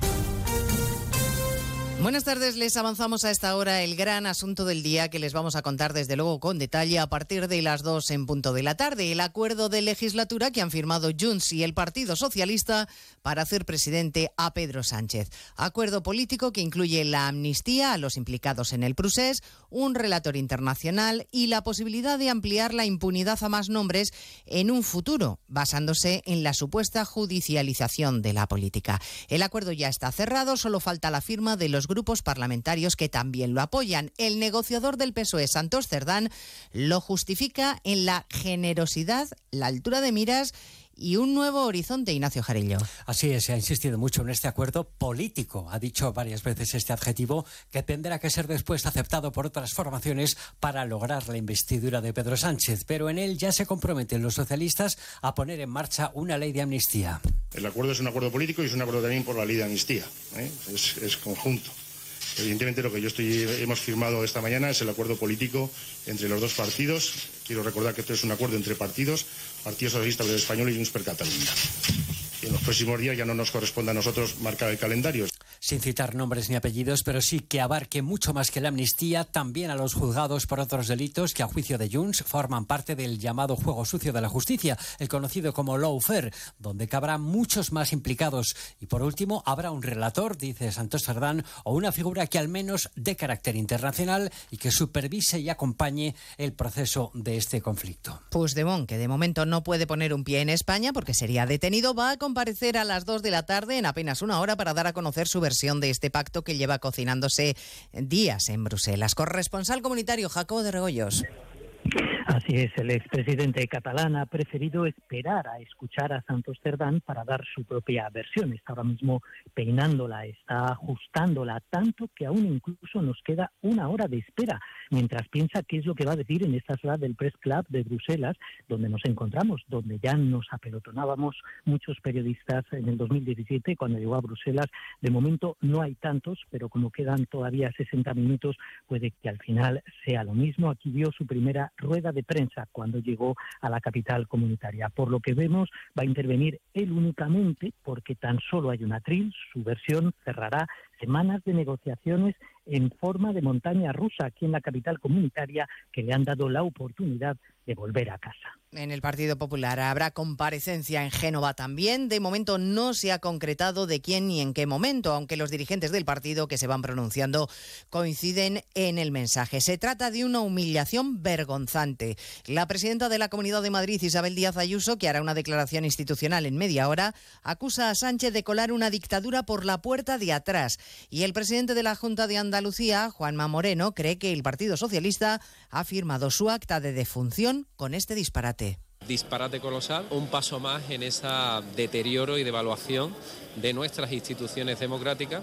Buenas tardes, les avanzamos a esta hora el gran asunto del día que les vamos a contar desde luego con detalle a partir de las dos en punto de la tarde. El acuerdo de legislatura que han firmado Junts y el Partido Socialista para hacer presidente a Pedro Sánchez. Acuerdo político que incluye la amnistía a los implicados en el procés, un relator internacional y la posibilidad de ampliar la impunidad a más nombres en un futuro, basándose en la supuesta judicialización de la política. El acuerdo ya está cerrado, solo falta la firma de los grupos parlamentarios que también lo apoyan. El negociador del PSOE, Santos Cerdán, lo justifica en la generosidad, la altura de miras y un nuevo horizonte, Ignacio Jarillo. Así es, se ha insistido mucho en este acuerdo político. Ha dicho varias veces este adjetivo que tendrá que ser después aceptado por otras formaciones para lograr la investidura de Pedro Sánchez. Pero en él ya se comprometen los socialistas a poner en marcha una ley de amnistía. El acuerdo es un acuerdo político y es un acuerdo también por la ley de amnistía. ¿eh? Es, es conjunto. Evidentemente lo que yo estoy, hemos firmado esta mañana es el acuerdo político entre los dos partidos. Quiero recordar que esto es un acuerdo entre partidos, Partido Socialista Obrero Español y Junts per Catalunya. En los próximos días ya no nos corresponde a nosotros marcar el calendario sin citar nombres ni apellidos, pero sí que abarque mucho más que la amnistía, también a los juzgados por otros delitos que a juicio de Junts forman parte del llamado juego sucio de la justicia, el conocido como lawfare, donde cabrá muchos más implicados. Y por último, habrá un relator, dice Santos Cerdán, o una figura que al menos de carácter internacional y que supervise y acompañe el proceso de este conflicto. Puigdemont, que de momento no puede poner un pie en España porque sería detenido, va a comparecer a las 2 de la tarde en apenas una hora para dar a conocer su versión de este pacto que lleva cocinándose días en Bruselas. Corresponsal comunitario Jacobo de Regoyos. Así es, el expresidente catalán ha preferido esperar a escuchar a Santos Cerdán para dar su propia versión. Está ahora mismo peinándola, está ajustándola, tanto que aún incluso nos queda una hora de espera, mientras piensa qué es lo que va a decir en esta sala del Press Club de Bruselas, donde nos encontramos, donde ya nos apelotonábamos muchos periodistas en el 2017 cuando llegó a Bruselas. De momento no hay tantos, pero como quedan todavía 60 minutos, puede que al final sea lo mismo. Aquí vio su primera rueda de prensa cuando llegó a la capital comunitaria. Por lo que vemos, va a intervenir él únicamente porque tan solo hay un atril, su versión cerrará semanas de negociaciones en forma de montaña rusa aquí en la capital comunitaria que le han dado la oportunidad de volver a casa. En el Partido Popular habrá comparecencia en Génova también. De momento no se ha concretado de quién ni en qué momento, aunque los dirigentes del partido que se van pronunciando coinciden en el mensaje. Se trata de una humillación vergonzante. La presidenta de la Comunidad de Madrid, Isabel Díaz Ayuso, que hará una declaración institucional en media hora, acusa a Sánchez de colar una dictadura por la puerta de atrás. Y el presidente de la Junta de Andalucía, Juanma Moreno, cree que el Partido Socialista ha firmado su acta de defunción con este disparate. Disparate colosal, un paso más en ese deterioro y devaluación de nuestras instituciones democráticas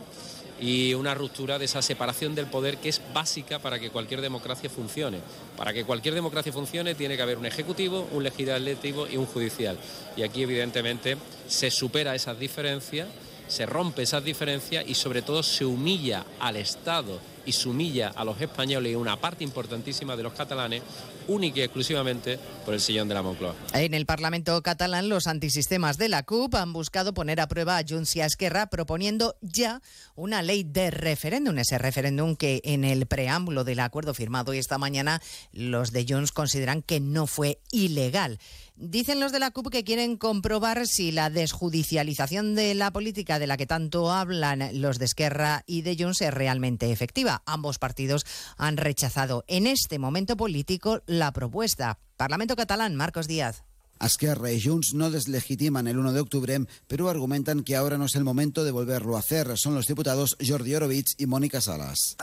y una ruptura de esa separación del poder que es básica para que cualquier democracia funcione. Para que cualquier democracia funcione tiene que haber un ejecutivo, un legislativo y un judicial. Y aquí evidentemente se supera esas diferencias se rompe esas diferencias y sobre todo se humilla al Estado y se humilla a los españoles y una parte importantísima de los catalanes única y exclusivamente por el sillón de la Moncloa. En el Parlamento catalán, los antisistemas de la CUP han buscado poner a prueba a Junts y a Esquerra proponiendo ya una ley de referéndum, ese referéndum que en el preámbulo del acuerdo firmado esta mañana los de Junts consideran que no fue ilegal. Dicen los de la CUP que quieren comprobar si la desjudicialización de la política de la que tanto hablan los de Esquerra y de Junts es realmente efectiva. Ambos partidos han rechazado en este momento político la propuesta. Parlamento catalán, Marcos Díaz. Esquerra y Junts no deslegitiman el 1 de octubre, pero argumentan que ahora no es el momento de volverlo a hacer. Son los diputados Jordi Orovich y Mónica Salas.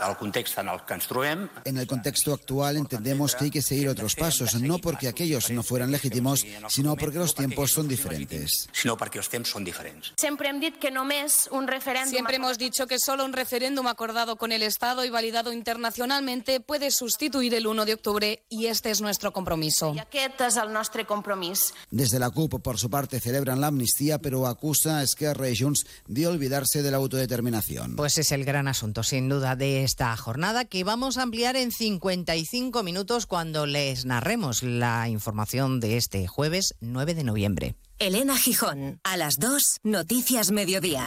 En el contexto actual entendemos que hay que seguir otros pasos, no porque aquellos no fueran legítimos, sino porque los tiempos son diferentes. Siempre hemos dicho que solo un referéndum acordado con el Estado y validado internacionalmente puede sustituir el 1 de octubre y este es nuestro compromiso. Desde la CUP, por su parte, celebran la amnistía, pero acusa a Esquerra y Junts de olvidarse de la autodeterminación. Pues es el gran asunto, sin duda, de esta jornada que vamos a ampliar en 55 minutos cuando les narremos la información de este jueves 9 de noviembre. Elena Gijón, a las 2, Noticias Mediodía.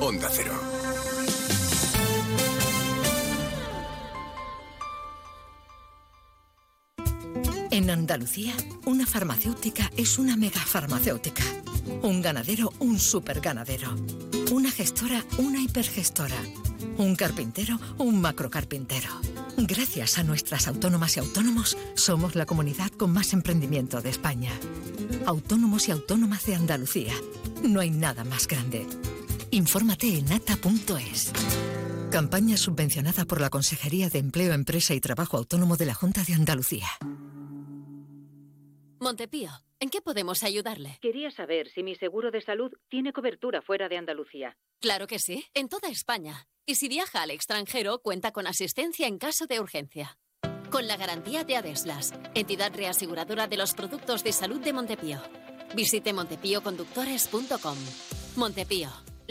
Onda Cero. En Andalucía, una farmacéutica es una megafarmacéutica. Un ganadero, un superganadero. Una gestora, una hipergestora. Un carpintero, un macrocarpintero. Gracias a nuestras autónomas y autónomos, somos la comunidad con más emprendimiento de España. Autónomos y autónomas de Andalucía. No hay nada más grande. Infórmate en ata.es. Campaña subvencionada por la Consejería de Empleo, Empresa y Trabajo Autónomo de la Junta de Andalucía. Montepío, ¿en qué podemos ayudarle? Quería saber si mi seguro de salud tiene cobertura fuera de Andalucía. Claro que sí, en toda España. Y si viaja al extranjero, cuenta con asistencia en caso de urgencia. Con la garantía de Adeslas, entidad reaseguradora de los productos de salud de Montepío. Visite montepíoconductores.com. Montepío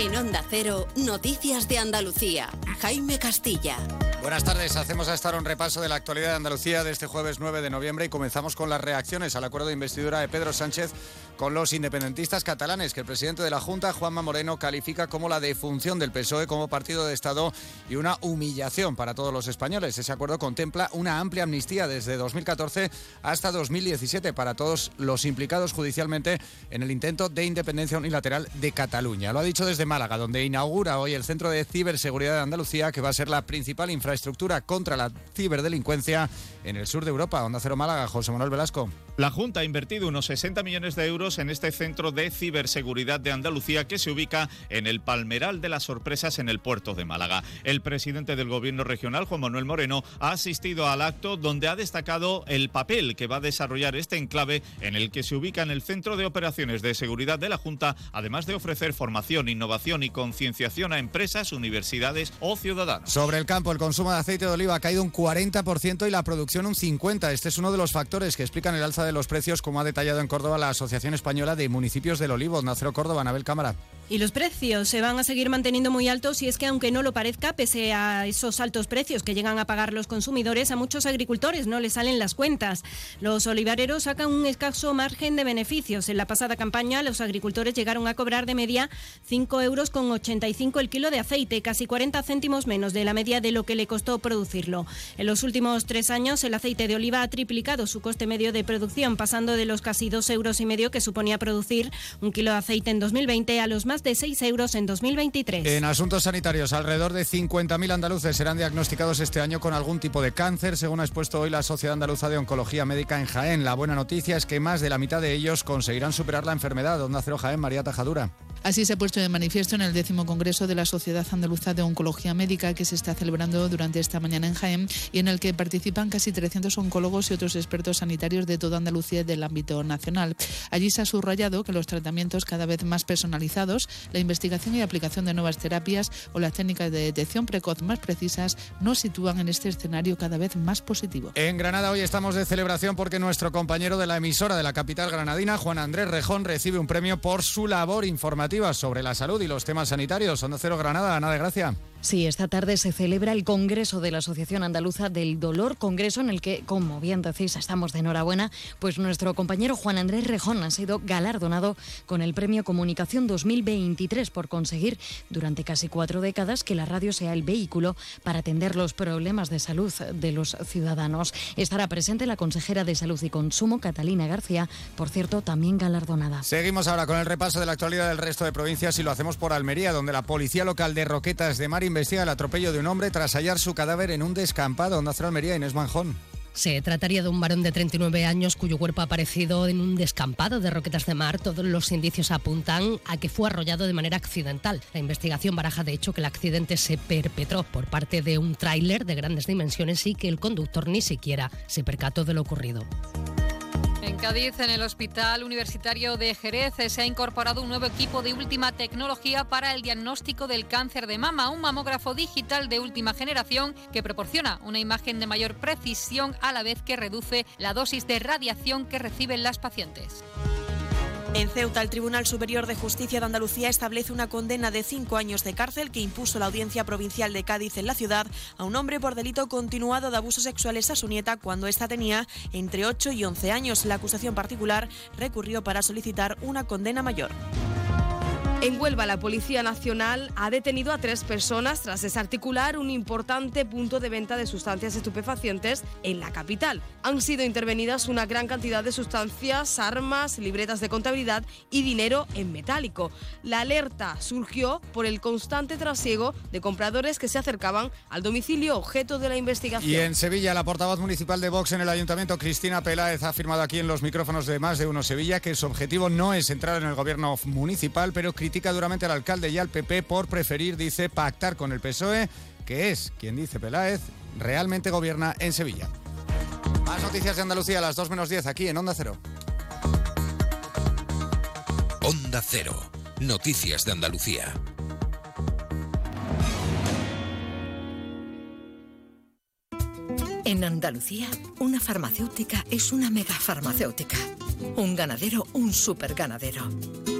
En Onda Cero, Noticias de Andalucía. Jaime Castilla. Buenas tardes, hacemos a estar un repaso de la actualidad de Andalucía de este jueves 9 de noviembre y comenzamos con las reacciones al acuerdo de investidura de Pedro Sánchez con los independentistas catalanes, que el presidente de la Junta, Juanma Moreno, califica como la defunción del PSOE como partido de Estado y una humillación para todos los españoles. Ese acuerdo contempla una amplia amnistía desde 2014 hasta 2017 para todos los implicados judicialmente en el intento de independencia unilateral de Cataluña. Lo ha dicho desde Málaga, donde inaugura hoy el Centro de Ciberseguridad de Andalucía, que va a ser la principal infraestructura contra la ciberdelincuencia en el sur de Europa. Onda Cero Málaga, José Manuel Velasco. La Junta ha invertido unos 60 millones de euros en este centro de ciberseguridad de Andalucía que se ubica en el Palmeral de las Sorpresas en el puerto de Málaga. El presidente del Gobierno regional, Juan Manuel Moreno, ha asistido al acto donde ha destacado el papel que va a desarrollar este enclave en el que se ubica en el Centro de Operaciones de Seguridad de la Junta, además de ofrecer formación, innovación y concienciación a empresas, universidades o ciudadanos. Sobre el campo, el consumo de aceite de oliva ha caído un 40% y la producción un 50%. Este es uno de los factores que explican el alza de los precios, como ha detallado en Córdoba la Asociación Española de Municipios del Olivo. Nacero Córdoba, Anabel Cámara. Y los precios se van a seguir manteniendo muy altos y es que aunque no lo parezca, pese a esos altos precios que llegan a pagar los consumidores, a muchos agricultores no les salen las cuentas. Los olivareros sacan un escaso margen de beneficios. En la pasada campaña los agricultores llegaron a cobrar de media 5 euros con 85 el kilo de aceite, casi 40 céntimos menos de la media de lo que le costó producirlo. En los últimos tres años el aceite de oliva ha triplicado su coste medio de producción pasando de los casi dos euros y medio que suponía producir un kilo de aceite en 2020 a los más de 6 euros en 2023. En asuntos sanitarios, alrededor de 50.000 andaluces serán diagnosticados este año con algún tipo de cáncer, según ha expuesto hoy la Sociedad Andaluza de Oncología Médica en Jaén. La buena noticia es que más de la mitad de ellos conseguirán superar la enfermedad. Onda Cero Jaén, María Tajadura. Así se ha puesto de manifiesto en el décimo Congreso de la Sociedad Andaluza de Oncología Médica que se está celebrando durante esta mañana en Jaén y en el que participan casi 300 oncólogos y otros expertos sanitarios de toda Andalucía y del ámbito nacional. Allí se ha subrayado que los tratamientos cada vez más personalizados, la investigación y aplicación de nuevas terapias o las técnicas de detección precoz más precisas nos sitúan en este escenario cada vez más positivo. En Granada hoy estamos de celebración porque nuestro compañero de la emisora de la capital granadina, Juan Andrés Rejón, recibe un premio por su labor informativa sobre la salud y los temas sanitarios. Onda Cero Granada, Ana de Gracia. Sí, esta tarde se celebra el Congreso de la Asociación Andaluza del Dolor, congreso en el que, como bien decís, estamos de enhorabuena, pues nuestro compañero Juan Andrés Rejón ha sido galardonado con el Premio Comunicación 2023 por conseguir durante casi cuatro décadas que la radio sea el vehículo para atender los problemas de salud de los ciudadanos. Estará presente la consejera de Salud y Consumo, Catalina García, por cierto, también galardonada. Seguimos ahora con el repaso de la actualidad del resto de provincias y lo hacemos por Almería, donde la Policía Local de Roquetas de Mar investiga el atropello de un hombre tras hallar su cadáver en un descampado. en Almería, Inés Manjón. Se trataría de un varón de 39 años cuyo cuerpo ha aparecido en un descampado de Roquetas de Mar. Todos los indicios apuntan a que fue arrollado de manera accidental. La investigación baraja de hecho que el accidente se perpetró por parte de un tráiler de grandes dimensiones y que el conductor ni siquiera se percató de lo ocurrido. Cádiz, en el Hospital Universitario de Jerez, se ha incorporado un nuevo equipo de última tecnología para el diagnóstico del cáncer de mama, un mamógrafo digital de última generación que proporciona una imagen de mayor precisión a la vez que reduce la dosis de radiación que reciben las pacientes. En Ceuta, el Tribunal Superior de Justicia de Andalucía establece una condena de cinco años de cárcel que impuso la Audiencia Provincial de Cádiz en la ciudad a un hombre por delito continuado de abusos sexuales a su nieta cuando ésta tenía entre 8 y 11 años. La acusación particular recurrió para solicitar una condena mayor. En Huelva, la Policía Nacional ha detenido a tres personas tras desarticular un importante punto de venta de sustancias estupefacientes en la capital. Han sido intervenidas una gran cantidad de sustancias, armas, libretas de contabilidad y dinero en metálico. La alerta surgió por el constante trasiego de compradores que se acercaban al domicilio objeto de la investigación. Y en Sevilla, la portavoz municipal de Vox en el ayuntamiento, Cristina Peláez, ha afirmado aquí en los micrófonos de Más de Uno Sevilla que su objetivo no es entrar en el gobierno municipal, pero critica duramente al alcalde y al PP por preferir, dice, pactar con el PSOE, que es, quien dice Peláez, realmente gobierna en Sevilla. Más noticias de Andalucía a las 2 menos 10 aquí en Onda Cero. Onda Cero. Noticias de Andalucía. En Andalucía, una farmacéutica es una megafarmacéutica. Un ganadero, un superganadero.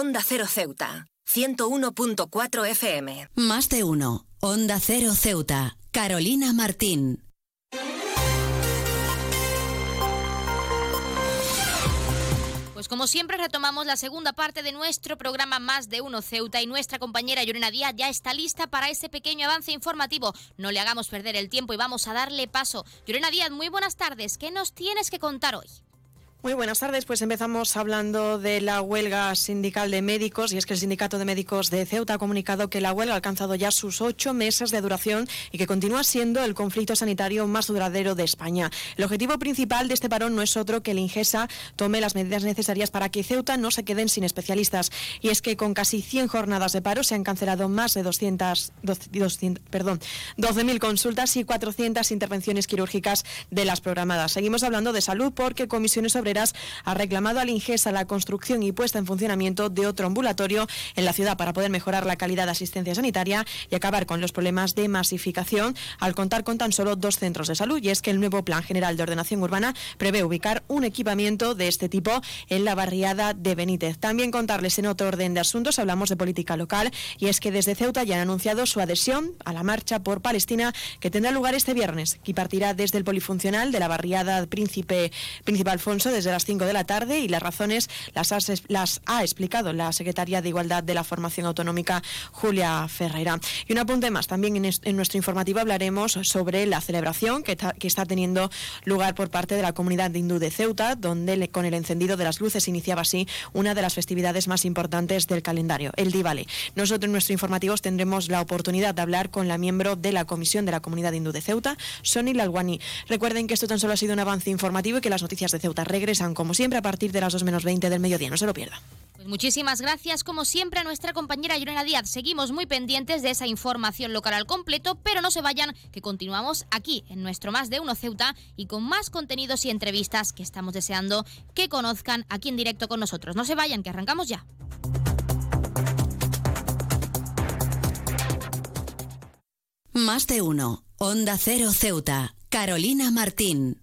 Onda Cero Ceuta, 101.4 FM. Más de uno. Onda Cero Ceuta. Carolina Martín. Pues como siempre retomamos la segunda parte de nuestro programa Más de Uno Ceuta y nuestra compañera Llorena Díaz ya está lista para ese pequeño avance informativo. No le hagamos perder el tiempo y vamos a darle paso. Llorena Díaz, muy buenas tardes. ¿Qué nos tienes que contar hoy? Muy buenas tardes. Pues empezamos hablando de la huelga sindical de médicos y es que el Sindicato de Médicos de Ceuta ha comunicado que la huelga ha alcanzado ya sus ocho meses de duración y que continúa siendo el conflicto sanitario más duradero de España. El objetivo principal de este parón no es otro que el Ingesa tome las medidas necesarias para que Ceuta no se queden sin especialistas. Y es que con casi 100 jornadas de paro se han cancelado más de 200, 200 perdón, 12.000 consultas y 400 intervenciones quirúrgicas de las programadas. Seguimos hablando de salud porque comisiones sobre ha reclamado al Ingesa la construcción y puesta en funcionamiento de otro ambulatorio en la ciudad para poder mejorar la calidad de asistencia sanitaria y acabar con los problemas de masificación al contar con tan solo dos centros de salud. Y es que el nuevo Plan General de Ordenación Urbana prevé ubicar un equipamiento de este tipo en la barriada de Benítez. También contarles en otro orden de asuntos, hablamos de política local y es que desde Ceuta ya han anunciado su adhesión a la marcha por Palestina que tendrá lugar este viernes y partirá desde el polifuncional de la barriada Príncipe, Príncipe Alfonso desde las 5 de la tarde y las razones las, las ha explicado la secretaria de Igualdad de la Formación Autonómica, Julia Ferreira. Y un apunte más, también en, nuestro informativo hablaremos sobre la celebración que, que, está teniendo lugar por parte de la comunidad hindú de Ceuta, donde con el encendido de las luces iniciaba así una de las festividades más importantes del calendario, el Diwali. Nosotros en nuestro informativo tendremos la oportunidad de hablar con la miembro de la Comisión de la Comunidad Hindú de Ceuta, Sony Lalwani. Recuerden que esto tan solo ha sido un avance informativo y que las noticias de Ceuta regresan como siempre, a partir de las 2 menos 20 del mediodía. No se lo pierda. Pues muchísimas gracias, como siempre, a nuestra compañera Yorena Díaz. Seguimos muy pendientes de esa información local al completo, pero no se vayan, que continuamos aquí en nuestro Más de Uno Ceuta y con más contenidos y entrevistas que estamos deseando que conozcan aquí en directo con nosotros. No se vayan, que arrancamos ya. Más de Uno, Onda Cero Ceuta, Carolina Martín.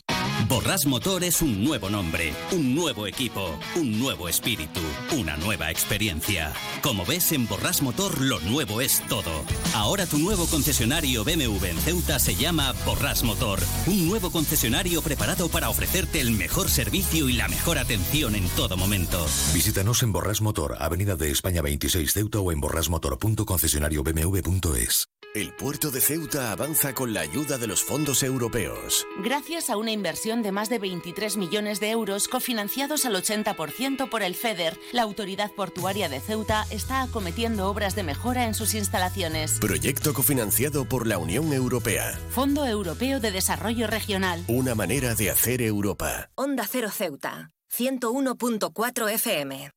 Borras Motor es un nuevo nombre, un nuevo equipo, un nuevo espíritu, una nueva experiencia. Como ves, en Borras Motor lo nuevo es todo. Ahora tu nuevo concesionario BMW en Ceuta se llama Borras Motor. Un nuevo concesionario preparado para ofrecerte el mejor servicio y la mejor atención en todo momento. Visítanos en Borras Motor, Avenida de España 26 Ceuta o en borrasmotor.concesionariobmw.es. El puerto de Ceuta avanza con la ayuda de los fondos europeos. Gracias a una inversión de más de 23 millones de euros cofinanciados al 80% por el FEDER, la Autoridad Portuaria de Ceuta está acometiendo obras de mejora en sus instalaciones. Proyecto cofinanciado por la Unión Europea. Fondo Europeo de Desarrollo Regional. Una manera de hacer Europa. Onda Cero Ceuta, 101.4 FM.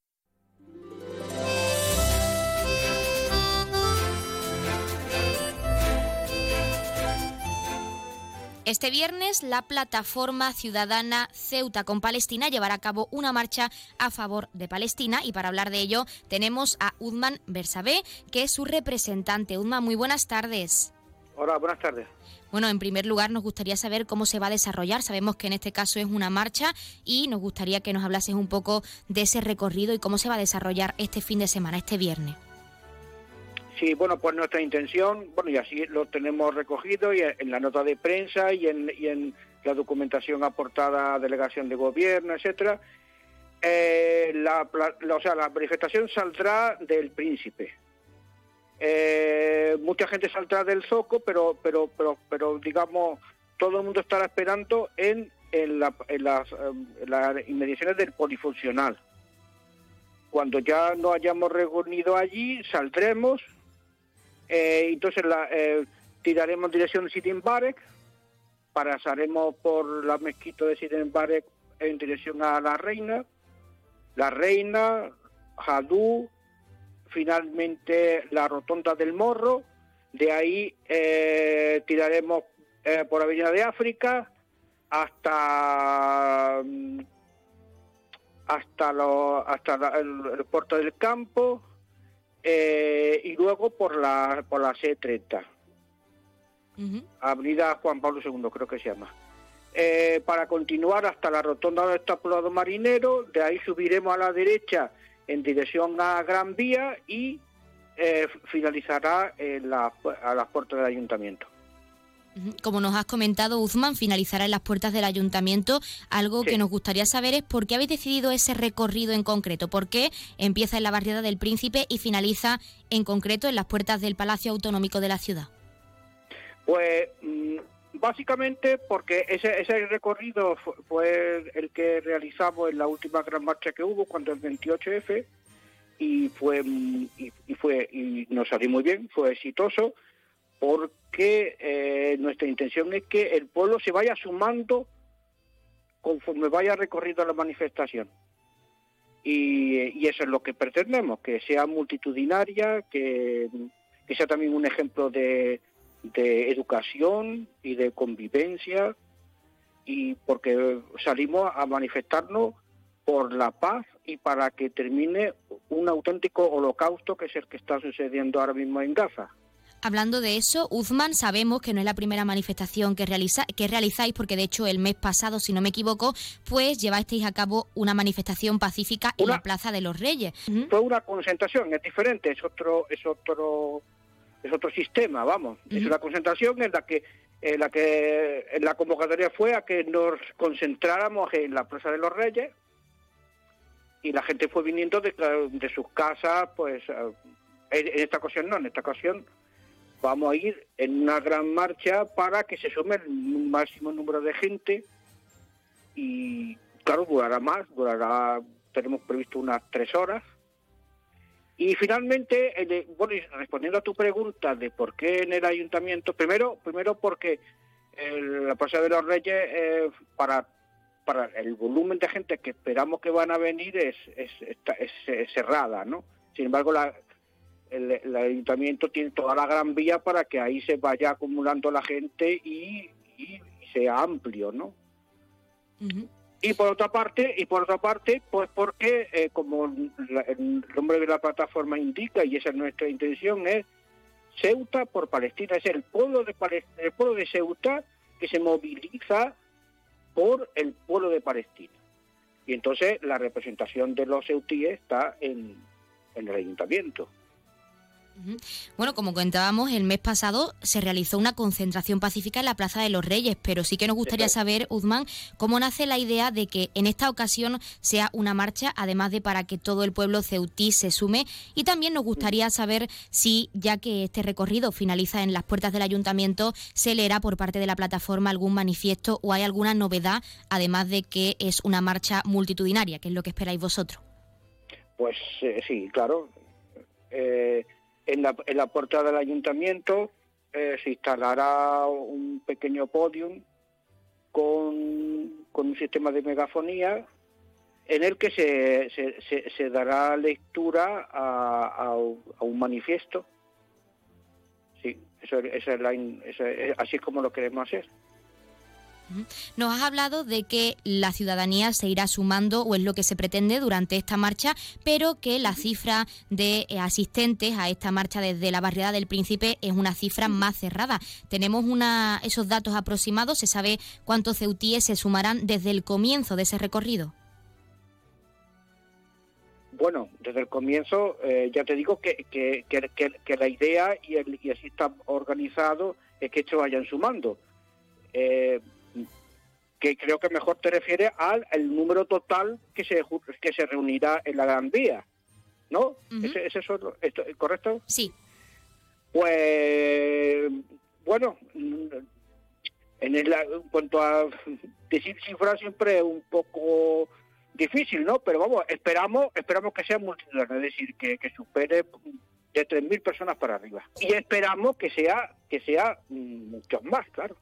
Este viernes, la plataforma ciudadana Ceuta con Palestina llevará a cabo una marcha a favor de Palestina y para hablar de ello tenemos a Udman Bersabé, que es su representante. Udman, muy buenas tardes. Hola, buenas tardes. Bueno, en primer lugar nos gustaría saber cómo se va a desarrollar. Sabemos que en este caso es una marcha y nos gustaría que nos hablases un poco de ese recorrido y cómo se va a desarrollar este fin de semana, este viernes. Sí, bueno, pues nuestra intención, bueno, y así lo tenemos recogido y en la nota de prensa y en, y en la documentación aportada a delegación de gobierno, etcétera. Eh, la, o sea, la manifestación saldrá del Príncipe. Eh, mucha gente saldrá del Zoco, pero, pero, pero, pero, digamos, todo el mundo estará esperando en, en, la, en las, en las inmediaciones del polifuncional. Cuando ya nos hayamos reunido allí, saldremos eh, entonces la, eh, tiraremos dirección Sitin Barek, pasaremos por la mezquita de Sitin Barek en dirección a la reina, la reina, Hadú, finalmente la rotonda del Morro, de ahí eh, tiraremos por Avenida de África hasta hasta, lo, hasta el puerto del campo, eh, y luego por la, por la C30. Avenida Juan Pablo II, creo que se llama. Eh, para continuar hasta la rotonda del Estapulado Marinero, de ahí subiremos a la derecha en dirección a Gran Vía y eh, finalizará en la, a las puertas del ayuntamiento. Como nos has comentado, Uzman finalizará en las puertas del ayuntamiento. Algo que nos gustaría saber es por qué habéis decidido ese recorrido en concreto. ¿Por qué empieza en la barriada del Príncipe y finaliza en concreto en las puertas del Palacio Autonómico de la ciudad? Pues mm, básicamente porque ese, ese recorrido fue, el que realizamos en la última gran marcha que hubo, cuando el 28F, y fue, mm, y fue y nos salió muy bien, fue exitoso porque eh, nuestra intención es que el pueblo se vaya sumando conforme vaya recorriendo la manifestación. Y, eso es lo que pretendemos, que sea multitudinaria, que, sea también un ejemplo de, de educación y de convivencia, y porque salimos a manifestarnos por la paz y para que termine un auténtico holocausto que es el que está sucediendo ahora mismo en Gaza. Hablando de eso, Uzman, sabemos que no es la primera manifestación que, realiza, que realizáis, porque de hecho el mes pasado, si no me equivoco, pues llevasteis a cabo una manifestación pacífica en la Plaza de los Reyes. Fue una concentración, es diferente, es otro, es otro, es otro sistema, vamos. Es una concentración en la que en la que en la convocatoria fue a que nos concentráramos en la Plaza de los Reyes y la gente fue viniendo de, de sus casas, pues en esta ocasión no, en esta ocasión vamos a ir en una gran marcha para que se sume el máximo número de gente y claro, durará más, durará, tenemos previsto unas tres horas. Y finalmente, bueno, respondiendo a tu pregunta de por qué en el ayuntamiento, primero, primero porque la Plaza de los Reyes, eh, para, para el volumen de gente que esperamos que van a venir, es, es, es cerrada, ¿no? Sin embargo, la, el, ayuntamiento tiene toda la gran vía para que ahí se vaya acumulando la gente y, sea amplio, ¿no? Y por otra parte, y por otra parte, pues porque eh, como el nombre de la plataforma indica y esa es nuestra intención es Ceuta por Palestina, es el pueblo de el pueblo de Ceuta que se moviliza por el pueblo de Palestina. Y entonces la representación de los ceutíes está en el ayuntamiento. Bueno, como comentábamos, el mes pasado se realizó una concentración pacífica en la Plaza de los Reyes, pero sí que nos gustaría saber, Uzman, cómo nace la idea de que en esta ocasión sea una marcha, además de para que todo el pueblo ceutí se sume, y también nos gustaría saber si, ya que este recorrido finaliza en las puertas del ayuntamiento, se leerá por parte de la plataforma algún manifiesto o hay alguna novedad, además de que es una marcha multitudinaria, que es lo que esperáis vosotros. Pues eh, sí, claro. Eh, en la, en puerta del ayuntamiento eh, se instalará un pequeño podium con, un sistema de megafonía en el que se, dará lectura a, un manifiesto. Sí, eso, es así es como lo queremos hacer. Nos has hablado de que la ciudadanía se irá sumando, o es lo que se pretende durante esta marcha, pero que la cifra de eh, asistentes a esta marcha desde la barriada del Príncipe es una cifra más cerrada. Tenemos una, esos datos aproximados, se sabe cuántos ceutíes se sumarán desde el comienzo de ese recorrido. Bueno, desde el comienzo eh, ya te digo que, que, que, la idea y, el, y así está organizado es que estos vayan sumando. Eh, que creo que mejor te refiere al el número total que se que se reunirá en la Gran Vía, ¿no? ¿Es, eso correcto? Sí. Pues bueno, en, el, cuanto a decir cifras siempre es un poco difícil, ¿no? Pero vamos, esperamos esperamos que sea multitudinario, es decir, que, que supere de 3.000 personas para arriba. Y esperamos que sea que sea mm, muchos más, claro.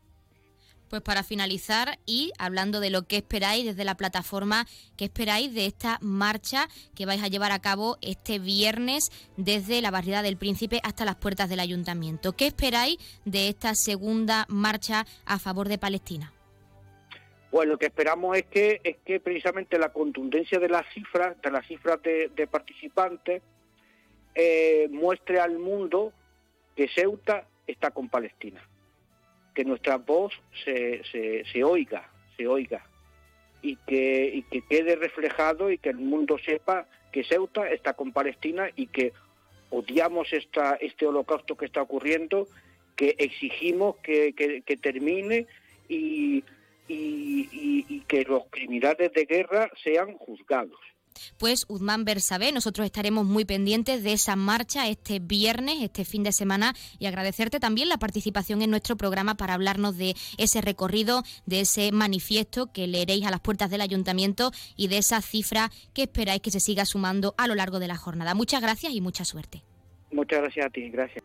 Pues para finalizar y hablando de lo que esperáis desde la plataforma, ¿qué esperáis de esta marcha que vais a llevar a cabo este viernes desde la barriada del Príncipe hasta las puertas del ayuntamiento? ¿Qué esperáis de esta segunda marcha a favor de Palestina? Pues lo que esperamos es que, es que precisamente la contundencia de las cifras, de las cifras de, participantes, eh, muestre al mundo que Ceuta está con Palestina que nuestra voz se, se, oiga, se oiga y que, y que quede reflejado y que el mundo sepa que Ceuta está con Palestina y que odiamos esta, este holocausto que está ocurriendo, que exigimos que, que, termine y, y que los criminales de guerra sean juzgados pues Uzman Bersabé. Nosotros estaremos muy pendientes de esa marcha este viernes, este fin de semana, y agradecerte también la participación en nuestro programa para hablarnos de ese recorrido, de ese manifiesto que leeréis a las puertas del ayuntamiento y de esa cifra que esperáis que se siga sumando a lo largo de la jornada. Muchas gracias y mucha suerte. Muchas gracias a ti, gracias.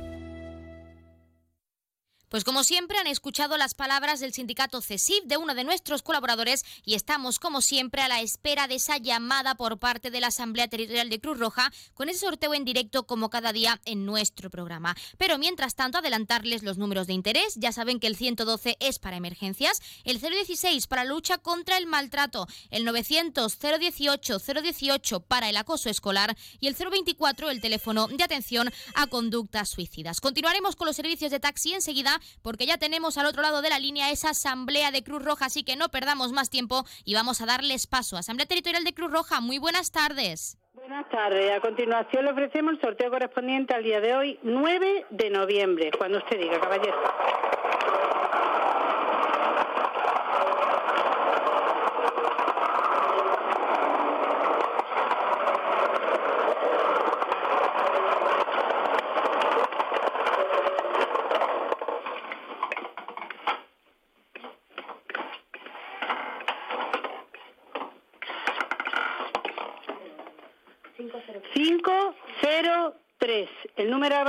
Pues como siempre han escuchado las palabras del sindicato CESIF de uno de nuestros colaboradores y estamos como siempre a la espera de esa llamada por parte de la Asamblea Territorial de Cruz Roja con ese sorteo en directo como cada día en nuestro programa. Pero mientras tanto adelantarles los números de interés, ya saben que el 112 es para emergencias, el 016 para lucha contra el maltrato, el 900 018 018 para el acoso escolar y el 024 el teléfono de atención a conductas suicidas. Continuaremos con los servicios de taxi enseguida porque ya tenemos al otro lado de la línea esa asamblea de Cruz Roja, así que no perdamos más tiempo y vamos a darles paso. Asamblea Territorial de Cruz Roja, muy buenas tardes. Buenas tardes. A continuación le ofrecemos el sorteo correspondiente al día de hoy, 9 de noviembre, cuando usted diga, caballero.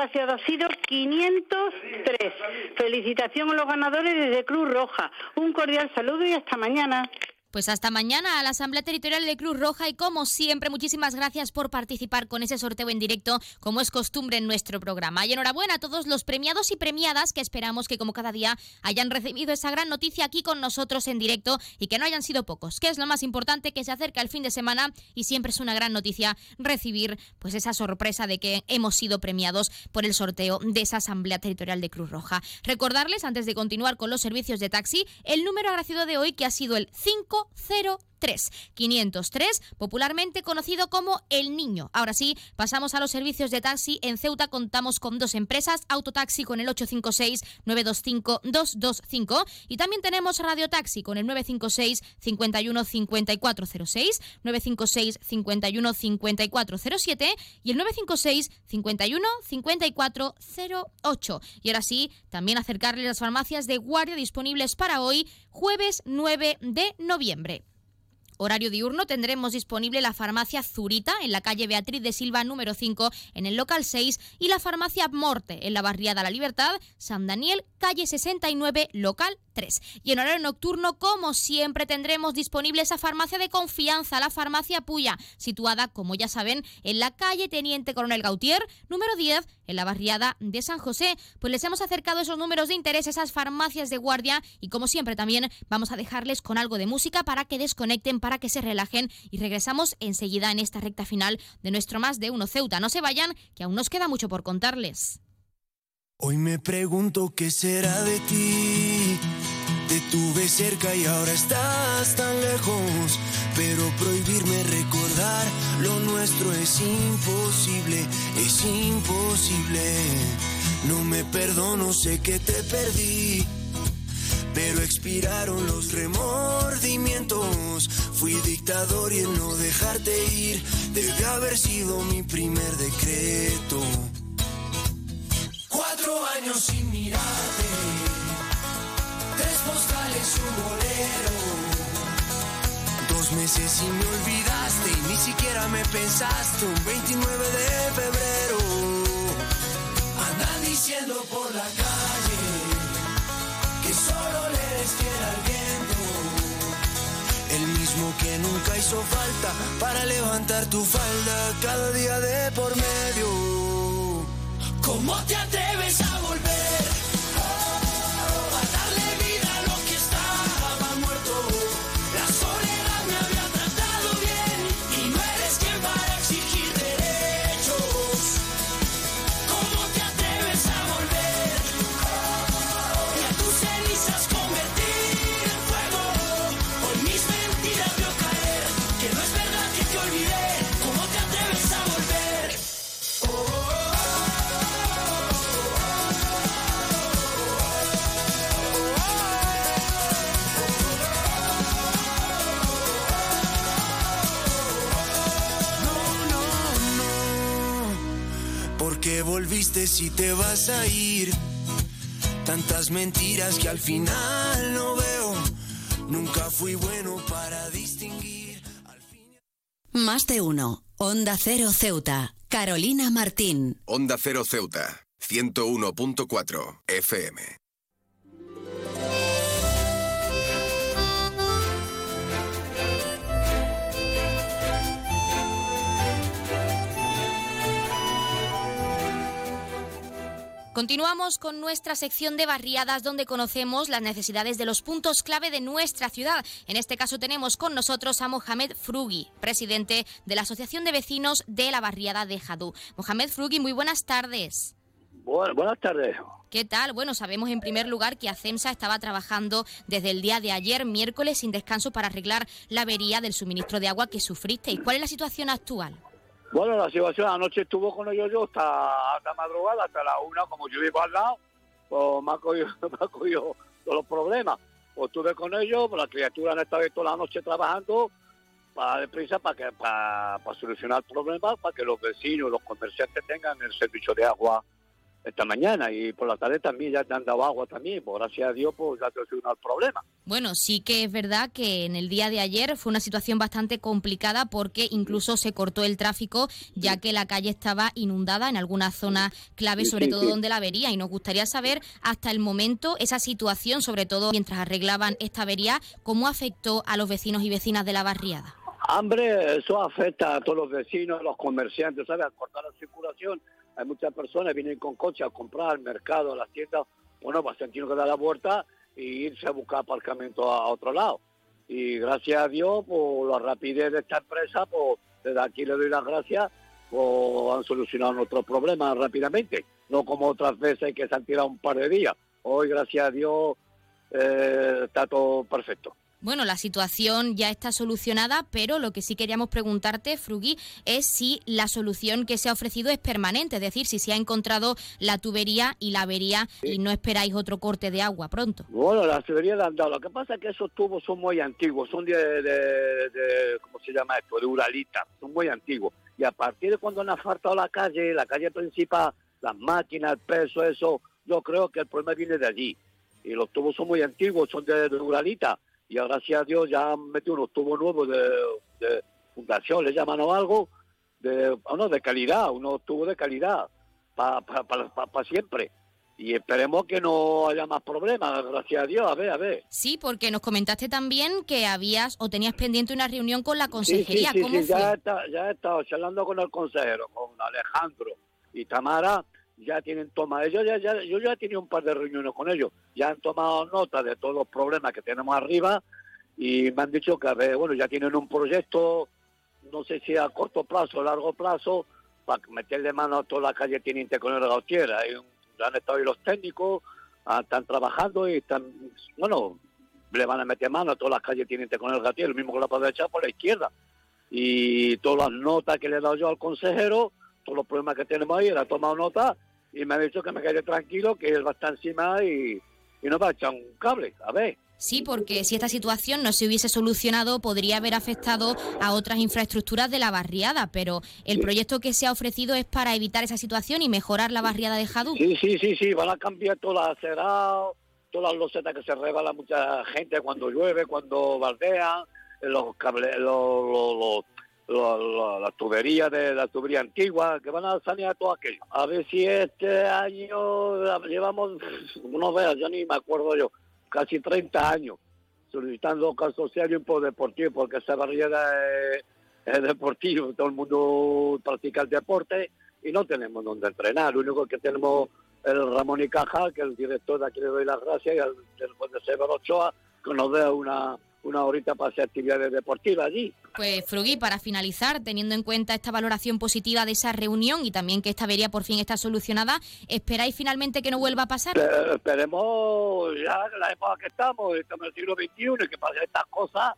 Ha sido 503. Felicitación a los ganadores desde Cruz Roja. Un cordial saludo y hasta mañana. Pues hasta mañana a la Asamblea Territorial de Cruz Roja y como siempre, muchísimas gracias por participar con ese sorteo en directo, como es costumbre en nuestro programa. Y enhorabuena a todos los premiados y premiadas que esperamos que como cada día hayan recibido esa gran noticia aquí con nosotros en directo y que no hayan sido pocos, que es lo más importante que se acerca el fin de semana y siempre es una gran noticia recibir pues esa sorpresa de que hemos sido premiados por el sorteo de esa Asamblea Territorial de Cruz Roja. Recordarles antes de continuar con los servicios de taxi el número agraciado de hoy que ha sido el 5 0,0 503. 503, popularmente conocido como El Niño. Ahora sí, pasamos a los servicios de taxi. En Ceuta contamos con dos empresas, Autotaxi con el 856-925-225 y también tenemos Radio Taxi con el 956 51 5406, 956 51 5407 y el 956 51 5408. Y ahora sí, también acercarles las farmacias de guardia disponibles para hoy, jueves 9 de noviembre. Horario diurno tendremos disponible la farmacia Zurita en la calle Beatriz de Silva número 5 en el local 6 y la farmacia Morte en la barriada La Libertad, San Daniel, calle 69, local 3. Y en horario nocturno, como siempre, tendremos disponible esa farmacia de confianza, la farmacia Puya, situada, como ya saben, en la calle Teniente Coronel Gautier, número 10, en la barriada de San José. Pues les hemos acercado esos números de interés, esas farmacias de guardia y como siempre también vamos a dejarles con algo de música para que desconecten, para que se relajen y regresamos enseguida en esta recta final de nuestro más de uno Ceuta. No se vayan, que aún nos queda mucho por contarles. Hoy me pregunto qué será de ti. Tuve cerca y ahora estás tan lejos. Pero prohibirme recordar lo nuestro es imposible, es imposible. No me perdono, sé que te perdí. Pero expiraron los remordimientos. Fui dictador y el no dejarte ir debe haber sido mi primer decreto. Cuatro años sin mirarte, tres postales su bolero. Dos meses y me olvidaste y ni siquiera me pensaste un 29 de febrero. Andan diciendo por la calle que solo le eres fiel al viento. El mismo que nunca hizo falta para levantar tu falda cada día de por medio. ¿Cómo te atreves a volver? Volviste si te vas a ir? Tantas mentiras que al final no veo. Nunca fui bueno para distinguir. Más de uno. Onda Cero Ceuta. Carolina Martín. Onda Cero Ceuta, 101.4 FM. Continuamos con nuestra sección de barriadas donde conocemos las necesidades de los puntos clave de nuestra ciudad. En este caso tenemos con nosotros a Mohamed Frugi, presidente de la Asociación de Vecinos de la Barriada de Jadú. Mohamed Frugi, muy buenas tardes. Bueno, buenas tardes. ¿Qué tal? Bueno, sabemos en primer lugar que ACEMSA estaba trabajando desde el día de ayer, miércoles, sin descanso para arreglar la avería del suministro de agua que sufristeis. ¿Cuál es la situación actual? Bueno, la situación anoche estuvo con ellos yo hasta, hasta madrugada, hasta la una, como yo vivo al lado, pues me ha cogido, (laughs) todos los problemas. Pues estuve con ellos, pues las criaturas han estado toda la noche trabajando para deprisa para que para, para solucionar problemas, para que los vecinos, los comerciantes tengan el servicio de agua esta mañana y por la tarde también ya te han dado agua también, pues gracias a Dios pues ya te solucionado el problema. Bueno, sí que es verdad que en el día de ayer fue una situación bastante complicada porque incluso se cortó el tráfico ya que la calle estaba inundada en algunas zonas clave, sobre sí, todo sí. donde la avería. Y nos gustaría saber hasta el momento esa situación, sobre todo mientras arreglaban esta avería, cómo afectó a los vecinos y vecinas de la barriada. Hambre, eso afecta a todos los vecinos, los comerciantes, ¿sabes? Al cortar la circulación, hay muchas personas vienen con coche a comprar al mercado, a las tiendas, bueno, pues han tenido que dar la vuelta e irse a buscar aparcamiento a, a otro lado. Y gracias a Dios, por la rapidez de esta empresa, pues desde aquí le doy las gracias, pues han solucionado nuestros problemas rápidamente. No como otras veces que se han tirado un par de días. Hoy, gracias a Dios, eh, está todo perfecto. Bueno, la situación ya está solucionada, pero lo que sí queríamos preguntarte, Frugui, es si la solución que se ha ofrecido es permanente, es decir, si se ha encontrado la tubería y la avería y no esperáis otro corte de agua pronto. Bueno, las tuberías le han dado. Lo que pasa es que esos tubos son muy antiguos, son de, de, de- ¿cómo se llama esto? De Uralita, son muy antiguos. Y a partir de cuando han asfaltado la calle, la calle principal, las máquinas, el peso, eso, yo creo que el problema viene de allí. Y los tubos son muy antiguos, son de, de Uralita. Y gracias a Dios ya han metido unos tubos nuevos de, de fundación, le llaman o algo, de, ah, no, de calidad, unos tubos de calidad, para siempre. Y esperemos que no haya más problemas, gracias a Dios, a ver, a ver. Sí, porque nos comentaste también que habías o tenías pendiente una reunión con la Sí, sí, consejería. sí, ¿Cómo sí, fue? ya, está- ya he estado charlando con el consejero, con Alejandro y Tamara, ya tienen tomado, ellos ya, ya, yo ya he tenido un par de reuniones con ellos, ya han tomado nota de todos los problemas que tenemos arriba y me han dicho que, bueno, ya tienen un proyecto, no sé si a corto plazo o largo plazo, para meterle mano a toda la calle teniente con el Gautier. Hay un- ya han estado ahí los técnicos, ah, están trabajando y están, bueno, le van a meter mano a todas las calles teniente con el Gautier, lo mismo que la puede echar por la izquierda y todas las notas que le he dado yo al consejero, todos los problemas que tenemos ahí, él ha tomado nota y me ha dicho que me quede tranquilo, que él va a estar encima y, y nos va a echar un cable, a ver. Sí, porque si esta situación no se hubiese solucionado, podría haber afectado a otras infraestructuras de la barriada, pero el proyecto que se ha ofrecido es para evitar esa situación y mejorar la barriada de Jadú. Sí, sí, sí, sí, van a cambiar todo el acerado, todas las losetas que se rebalan mucha gente cuando llueve, cuando baldean, los cables, los, las tuberías de la tubería antigua, que van a sanear todo aquello. A ver si este año llevamos, no veas, ya ni me acuerdo yo, casi 30 años solicitando caso un poco deportivo, porque esa barriera es, es deportivo, todo el mundo practica el deporte y no tenemos donde entrenar. Lo único que tenemos el Ramón y Caja, que el director de aquí le doy las gracias, y el del de Severo Ochoa, que nos dé una, una horita para hacer actividades deportivas allí. Pues Frugui, para finalizar, teniendo en cuenta esta valoración positiva de esa reunión y también que esta avería por fin está solucionada, ¿esperáis finalmente que no vuelva a pasar? Eh, esperemos, ya en la época que estamos, estamos en el siglo XXI, que pasen estas cosas,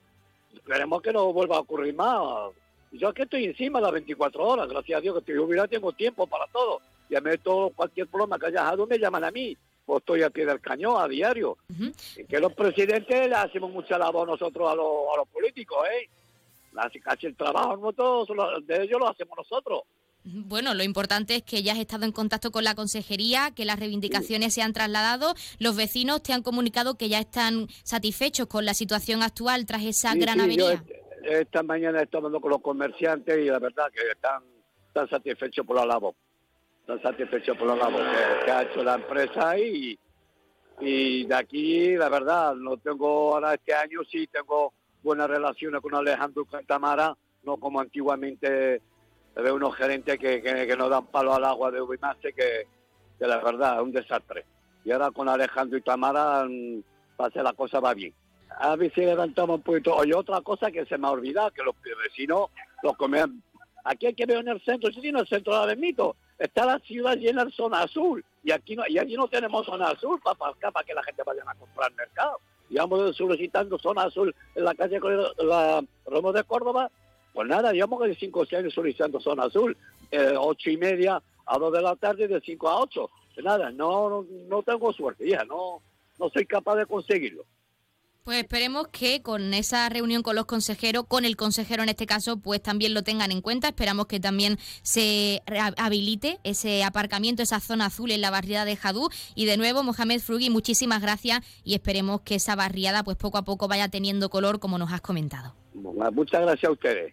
esperemos que no vuelva a ocurrir más. Yo aquí estoy encima las 24 horas, gracias a Dios que estoy jubilado, tengo tiempo para todo. Ya me todo cualquier problema que haya dado, me llaman a mí pues estoy a pie del cañón a diario. Que los presidentes le hacemos mucha labor nosotros a los, a los políticos, ¿eh? Casi el trabajo nosotros, de ellos lo hacemos nosotros. Bueno, lo importante es que ya has estado en contacto con la consejería, que las reivindicaciones se han trasladado. Los vecinos te han comunicado que ya están satisfechos con la situación actual tras esa gran avería. esta mañana he estado hablando con los comerciantes y la verdad que están, están satisfechos por la labor están satisfechos por la labor que, ha hecho la empresa y, y de aquí, la verdad, no tengo ahora este año, sí tengo buenas relaciones con Alejandro Cantamara, no como antiguamente de unos gerentes que, que, nos dan palo al agua de Ubimaste, que, que la verdad es un desastre. Y ahora con Alejandro y Tamara, mm, parece la cosa va bien. A ver si levantamos un poquito. Oye, otra cosa que se me ha olvidado, que los vecinos los comen. Aquí hay que ver en el centro, si tiene el centro de Mito, está la ciudad llena de zona azul y aquí no, y allí no tenemos zona azul para, para, que la gente vaya a comprar mercado. Y vamos solicitando zona azul en la calle la Romo de Córdoba. Pues nada, llevamos de 5 o 6 años solicitando zona azul, eh, ocho y media a 2 de la tarde de 5 a 8. Nada, no, no, no tengo suerte ya, no, no soy capaz de conseguirlo. Pues esperemos que con esa reunión con los consejeros, con el consejero en este caso, pues también lo tengan en cuenta. Esperamos que también se habilite ese aparcamiento, esa zona azul en la barriada de Jadú. Y de nuevo, Mohamed Frugui, muchísimas gracias y esperemos que esa barriada pues poco a poco vaya teniendo color como nos has comentado. Muchas gracias a ustedes.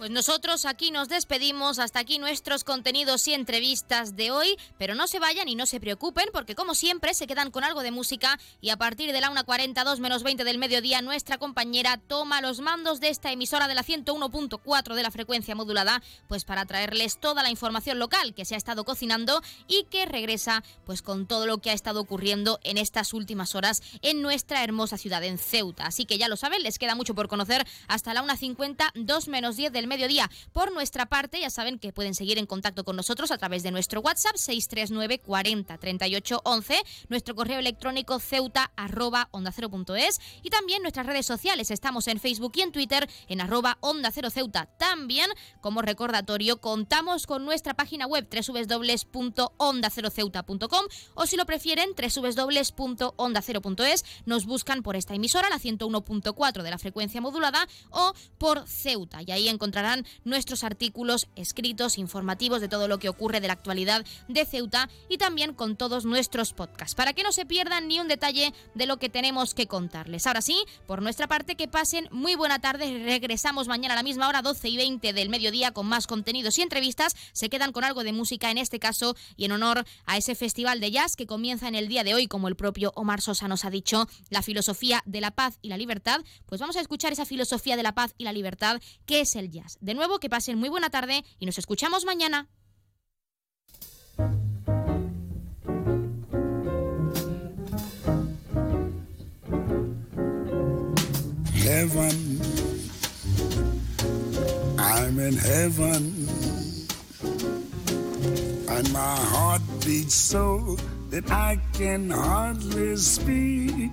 Pues nosotros aquí nos despedimos, hasta aquí nuestros contenidos y entrevistas de hoy, pero no se vayan y no se preocupen porque como siempre se quedan con algo de música. Y a partir de la 1.42 menos 20 del mediodía nuestra compañera toma los mandos de esta emisora de la 101.4 de la frecuencia modulada pues para traerles toda la información local que se ha estado cocinando y que regresa pues con todo lo que ha estado ocurriendo en estas últimas horas en nuestra hermosa ciudad en Ceuta. Así que ya lo saben, les queda mucho por conocer. Hasta la 1.50, 2 menos 10 del mediodía. Por nuestra parte, ya saben que pueden seguir en contacto con nosotros a través de nuestro WhatsApp 639 40 38 11, nuestro correo electrónico ceuta arroba onda cero es y también nuestras redes sociales. Estamos en Facebook y en Twitter en arroba onda cero ceuta. También, como recordatorio, contamos con nuestra página web www.onda0ceuta.com o si lo prefieren www.onda0.es. Nos buscan por esta emisora, la 101.4 de la frecuencia modulada o por Ceuta y ahí encontrarán nuestros artículos escritos, informativos de todo lo que ocurre de la actualidad de Ceuta y también con todos nuestros podcasts, para que no se pierdan ni un detalle de lo que tenemos que contarles. Ahora sí, por nuestra parte, que pasen muy buena tarde. Regresamos mañana a la misma hora, 12 y 20 del mediodía, con más contenidos y entrevistas. Se quedan con algo de música en este caso y en honor a ese festival de jazz que comienza en el día de hoy, como el propio Omar Sosa nos ha dicho, la filosofía de la paz y la libertad. Pues vamos a escuchar esa filosofía de la paz y la libertad que es el jazz. De nuevo, que pasen muy buena tarde y nos escuchamos mañana. Heaven, I'm in heaven, and my heart beats so that I can hardly speak.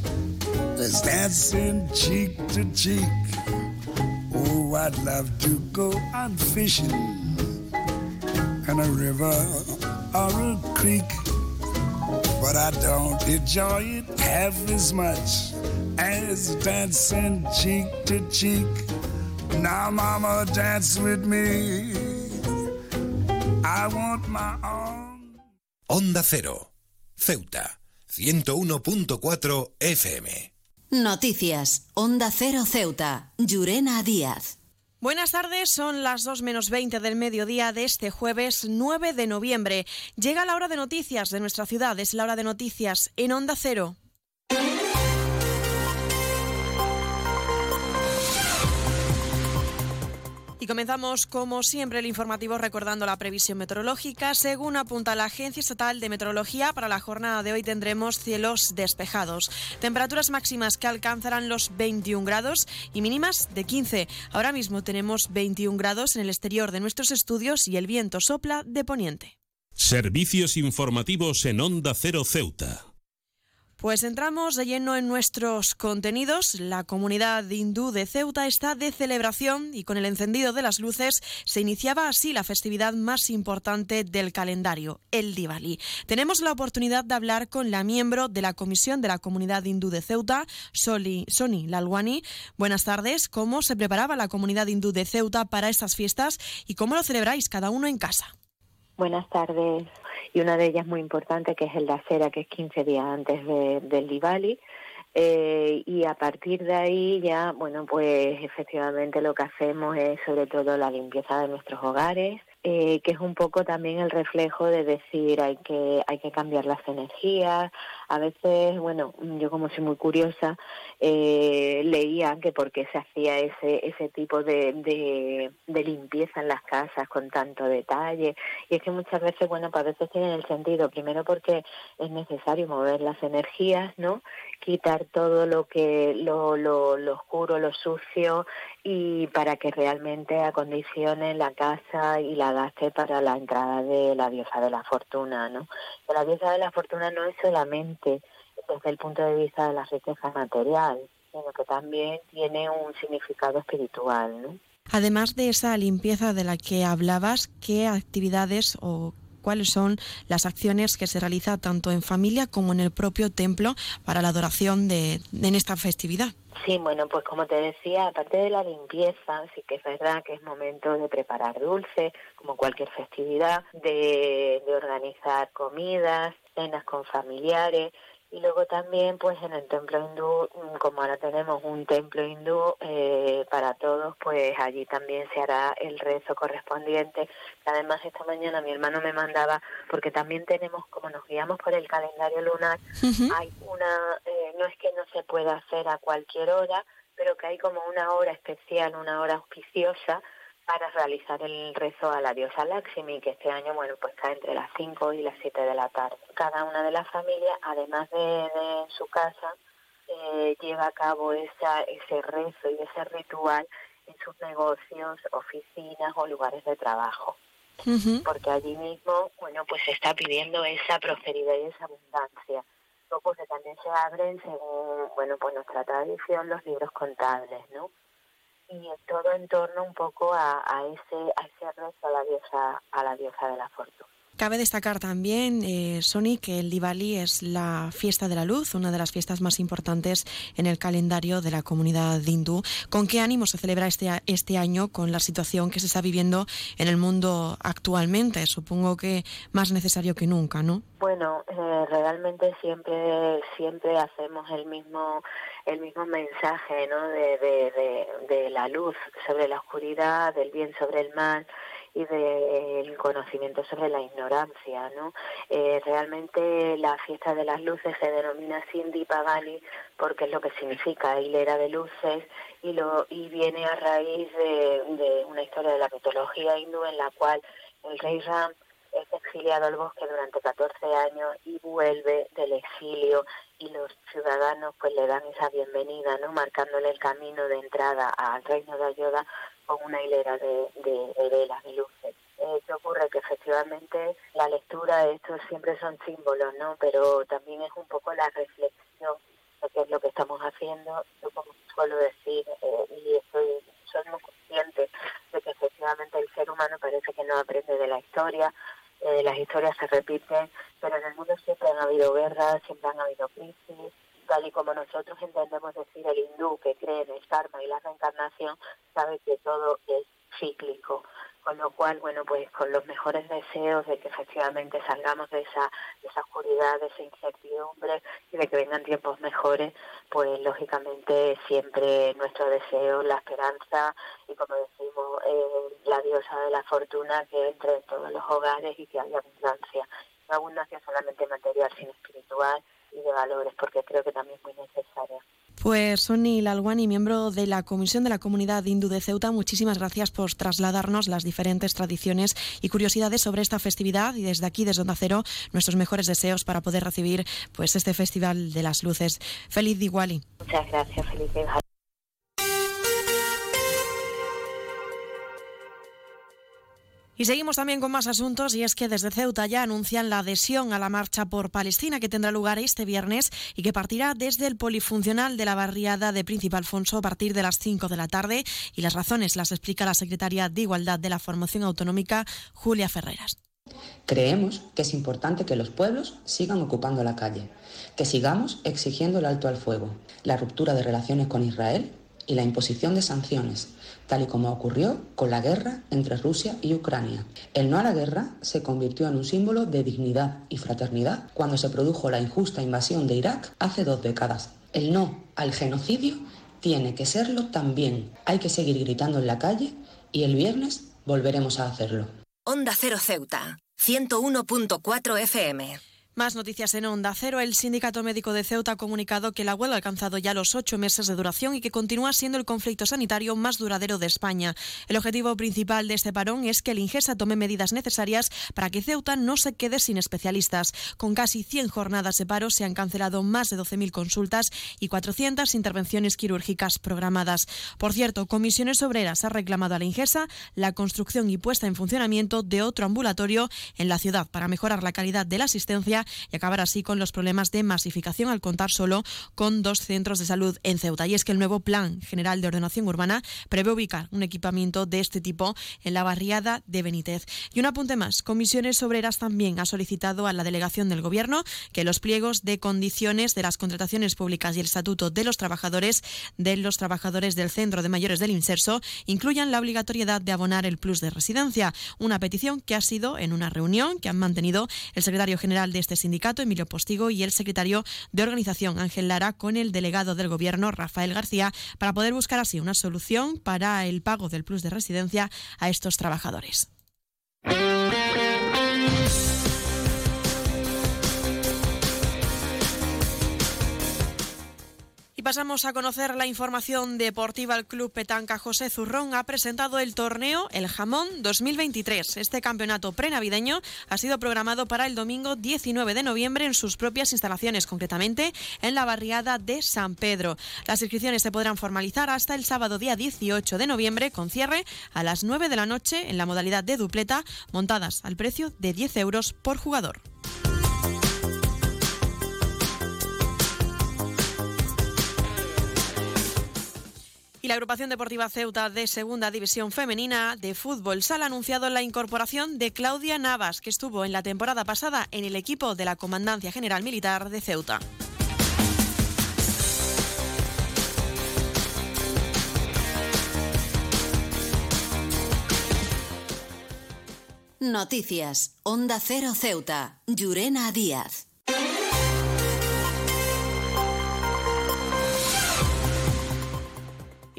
as dancing cheek to cheek. Oh, I'd love to go out fishing in a river or a creek. But I don't enjoy it half as much as dancing cheek to cheek. Now, mama, dance with me. I want my arm. Onda Cero, Ceuta, 101.4 FM. Noticias. Onda Cero Ceuta. Llurena Díaz. Buenas tardes, son las 2 menos 20 del mediodía de este jueves 9 de noviembre. Llega la hora de noticias de nuestra ciudad, es la hora de noticias en Onda Cero. Y comenzamos, como siempre, el informativo recordando la previsión meteorológica. Según apunta la Agencia Estatal de Meteorología, para la jornada de hoy tendremos cielos despejados. Temperaturas máximas que alcanzarán los 21 grados y mínimas de 15. Ahora mismo tenemos 21 grados en el exterior de nuestros estudios y el viento sopla de poniente. Servicios informativos en Onda Cero Ceuta. Pues entramos de lleno en nuestros contenidos. La comunidad hindú de Ceuta está de celebración y con el encendido de las luces se iniciaba así la festividad más importante del calendario, el Diwali. Tenemos la oportunidad de hablar con la miembro de la Comisión de la Comunidad Hindú de Ceuta, Soli, Soni Lalwani. Buenas tardes. ¿Cómo se preparaba la comunidad hindú de Ceuta para estas fiestas y cómo lo celebráis cada uno en casa? Buenas tardes y una de ellas muy importante que es el de acera, que es 15 días antes de, del Diwali. Eh, y a partir de ahí ya, bueno, pues efectivamente lo que hacemos es sobre todo la limpieza de nuestros hogares, eh, que es un poco también el reflejo de decir hay que hay que cambiar las energías. A veces, bueno, yo como soy muy curiosa, eh, leía que por qué se hacía ese ese tipo de, de, limpieza en las casas con tanto detalle. Y es que muchas veces, bueno, pues a veces tienen el sentido, primero porque es necesario mover las energías, ¿no? Quitar todo lo que lo, lo, lo oscuro, lo sucio y para que realmente acondicione la casa y la gaste para la entrada de la diosa de la fortuna, ¿no? la diosa de la fortuna no es solamente desde el punto de vista de la riqueza material, sino que también tiene un significado espiritual, ¿no? Además de esa limpieza de la que hablabas, ¿qué actividades o cuáles son las acciones que se realizan tanto en familia como en el propio templo para la adoración de, en esta festividad. Sí, bueno, pues como te decía, aparte de la limpieza, sí que es verdad que es momento de preparar dulce, como cualquier festividad, de, de organizar comidas, cenas con familiares, y luego también, pues en el templo hindú, mm, como ahora tenemos un templo hindú eh, para todos, pues allí también se hará el rezo correspondiente. Además, esta mañana mi hermano me mandaba, porque también tenemos, como nos guiamos por el calendario lunar, hay una, eh, no es que no se pueda hacer a cualquier hora, pero que hay como una hora especial, una hora auspiciosa para realizar el rezo a la diosa Lakshmi, que este año, bueno, pues está entre las 5 y las 7 de la tarde. Cada una de las familias, además de, de su casa, eh, lleva a cabo esa, ese rezo y ese ritual en sus negocios, oficinas o lugares de trabajo. Porque allí mismo, bueno, pues se está pidiendo esa prosperidad y esa abundancia. Luego que también se abren, según, bueno, pues nuestra tradición, los libros contables, ¿no? Y todo en torno un poco a, a ese a ese rezo a la diosa a la diosa de la fortuna. Cabe destacar también, eh, Sony, que el Diwali es la fiesta de la luz, una de las fiestas más importantes en el calendario de la comunidad hindú. ¿Con qué ánimo se celebra este, este año con la situación que se está viviendo en el mundo actualmente? Supongo que más necesario que nunca, ¿no? Bueno, eh, realmente siempre siempre hacemos el mismo el mismo mensaje, ¿no? De, de, de la luz sobre la oscuridad, del bien sobre el mal y del conocimiento sobre la ignorancia. ¿no? Eh, realmente la fiesta de las luces se denomina Sindhi Pagani porque es lo que significa hilera de luces y, lo, y viene a raíz de, de una historia de la mitología hindú en la cual el rey Ram es exiliado al bosque durante 14 años y vuelve del exilio y los ciudadanos pues le dan esa bienvenida, ¿no? Marcándole el camino de entrada al reino de Ayoda con una hilera de, de, velas y luces. Eh, ¿Qué ocurre? Que efectivamente la lectura, estos siempre son símbolos, ¿no? Pero también es un poco la reflexión de qué es lo que estamos haciendo. Yo como suelo decir, eh, y estoy, somos conscientes de que efectivamente el ser humano parece que no aprende de la historia, eh, las historias se repiten, pero en el mundo siempre han habido guerras, siempre han habido crisis, tal y como nosotros entendemos decir el hindú que cree en el karma y la reencarnación, sabe que todo es cíclico. Con lo cual, bueno, pues con los mejores deseos de que efectivamente salgamos de esa, de esa oscuridad, de esa incertidumbre y de que vengan tiempos mejores, pues lógicamente siempre nuestro deseo, la esperanza y como decimos, eh, la diosa de la fortuna que entre en todos los hogares y que haya abundancia. No abundancia solamente material, sino espiritual y de valores, porque creo que también es muy necesaria. Pues Sony Lalwani, miembro de la Comisión de la Comunidad Hindú de Ceuta, muchísimas gracias por trasladarnos las diferentes tradiciones y curiosidades sobre esta festividad y desde aquí, desde Onda Cero, nuestros mejores deseos para poder recibir pues este Festival de las Luces. Feliz Diwali. Muchas gracias, feliz Y seguimos también con más asuntos y es que desde Ceuta ya anuncian la adhesión a la marcha por Palestina que tendrá lugar este viernes y que partirá desde el polifuncional de la barriada de Príncipe Alfonso a partir de las 5 de la tarde y las razones las explica la secretaria de Igualdad de la Formación Autonómica, Julia Ferreras. Creemos que es importante que los pueblos sigan ocupando la calle, que sigamos exigiendo el alto al fuego, la ruptura de relaciones con Israel y la imposición de sanciones tal y como ocurrió con la guerra entre Rusia y Ucrania. El no a la guerra se convirtió en un símbolo de dignidad y fraternidad cuando se produjo la injusta invasión de Irak hace dos décadas. El no al genocidio tiene que serlo también. Hay que seguir gritando en la calle y el viernes volveremos a hacerlo. Onda Cero Ceuta, 101.4 FM. Más noticias en Onda Cero. El Sindicato Médico de Ceuta ha comunicado que la huelga ha alcanzado ya los ocho meses de duración y que continúa siendo el conflicto sanitario más duradero de España. El objetivo principal de este parón es que el Ingesa tome medidas necesarias para que Ceuta no se quede sin especialistas. Con casi 100 jornadas de paro se han cancelado más de 12.000 consultas y 400 intervenciones quirúrgicas programadas. Por cierto, Comisiones Obreras ha reclamado a la Ingesa la construcción y puesta en funcionamiento de otro ambulatorio en la ciudad para mejorar la calidad de la asistencia y acabar así con los problemas de masificación al contar solo con dos centros de salud en Ceuta. Y es que el nuevo Plan General de Ordenación Urbana prevé ubicar un equipamiento de este tipo en la barriada de Benítez. Y un apunte más, Comisiones Obreras también ha solicitado a la delegación del Gobierno que los pliegos de condiciones de las contrataciones públicas y el estatuto de los trabajadores de los trabajadores del Centro de Mayores del Inserso incluyan la obligatoriedad de abonar el plus de residencia, una petición que ha sido en una reunión que han mantenido el secretario general de este este sindicato, Emilio Postigo, y el secretario de organización, Ángel Lara, con el delegado del Gobierno, Rafael García, para poder buscar así una solución para el pago del plus de residencia a estos trabajadores. Y pasamos a conocer la información deportiva. El Club Petanca José Zurrón ha presentado el torneo El Jamón 2023. Este campeonato prenavideño ha sido programado para el domingo 19 de noviembre en sus propias instalaciones, concretamente en la barriada de San Pedro. Las inscripciones se podrán formalizar hasta el sábado día 18 de noviembre, con cierre a las 9 de la noche en la modalidad de dupleta, montadas al precio de 10 euros por jugador. La agrupación deportiva Ceuta de Segunda División Femenina de Fútbol Sala ha anunciado la incorporación de Claudia Navas, que estuvo en la temporada pasada en el equipo de la Comandancia General Militar de Ceuta. Noticias. Onda Cero Ceuta. Llurena Díaz.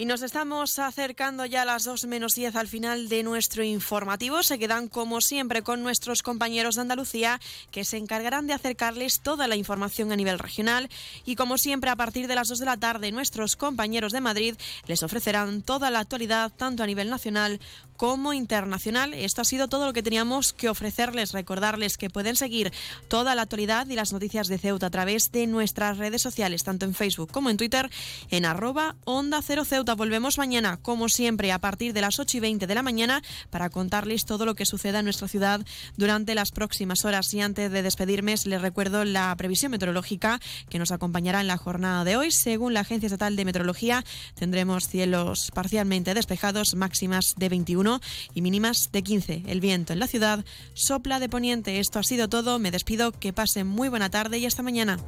Y nos estamos acercando ya a las 2 menos 10 al final de nuestro informativo. Se quedan como siempre con nuestros compañeros de Andalucía que se encargarán de acercarles toda la información a nivel regional. Y como siempre a partir de las 2 de la tarde nuestros compañeros de Madrid les ofrecerán toda la actualidad tanto a nivel nacional como internacional. Esto ha sido todo lo que teníamos que ofrecerles. Recordarles que pueden seguir toda la actualidad y las noticias de Ceuta a través de nuestras redes sociales, tanto en Facebook como en Twitter, en arroba onda 0 Ceuta. Volvemos mañana, como siempre, a partir de las 8 y 20 de la mañana para contarles todo lo que suceda en nuestra ciudad durante las próximas horas. Y antes de despedirme, les recuerdo la previsión meteorológica que nos acompañará en la jornada de hoy. Según la Agencia Estatal de Meteorología, tendremos cielos parcialmente despejados, máximas de 21 y mínimas de 15. El viento en la ciudad sopla de poniente. Esto ha sido todo. Me despido. Que pasen muy buena tarde y hasta mañana.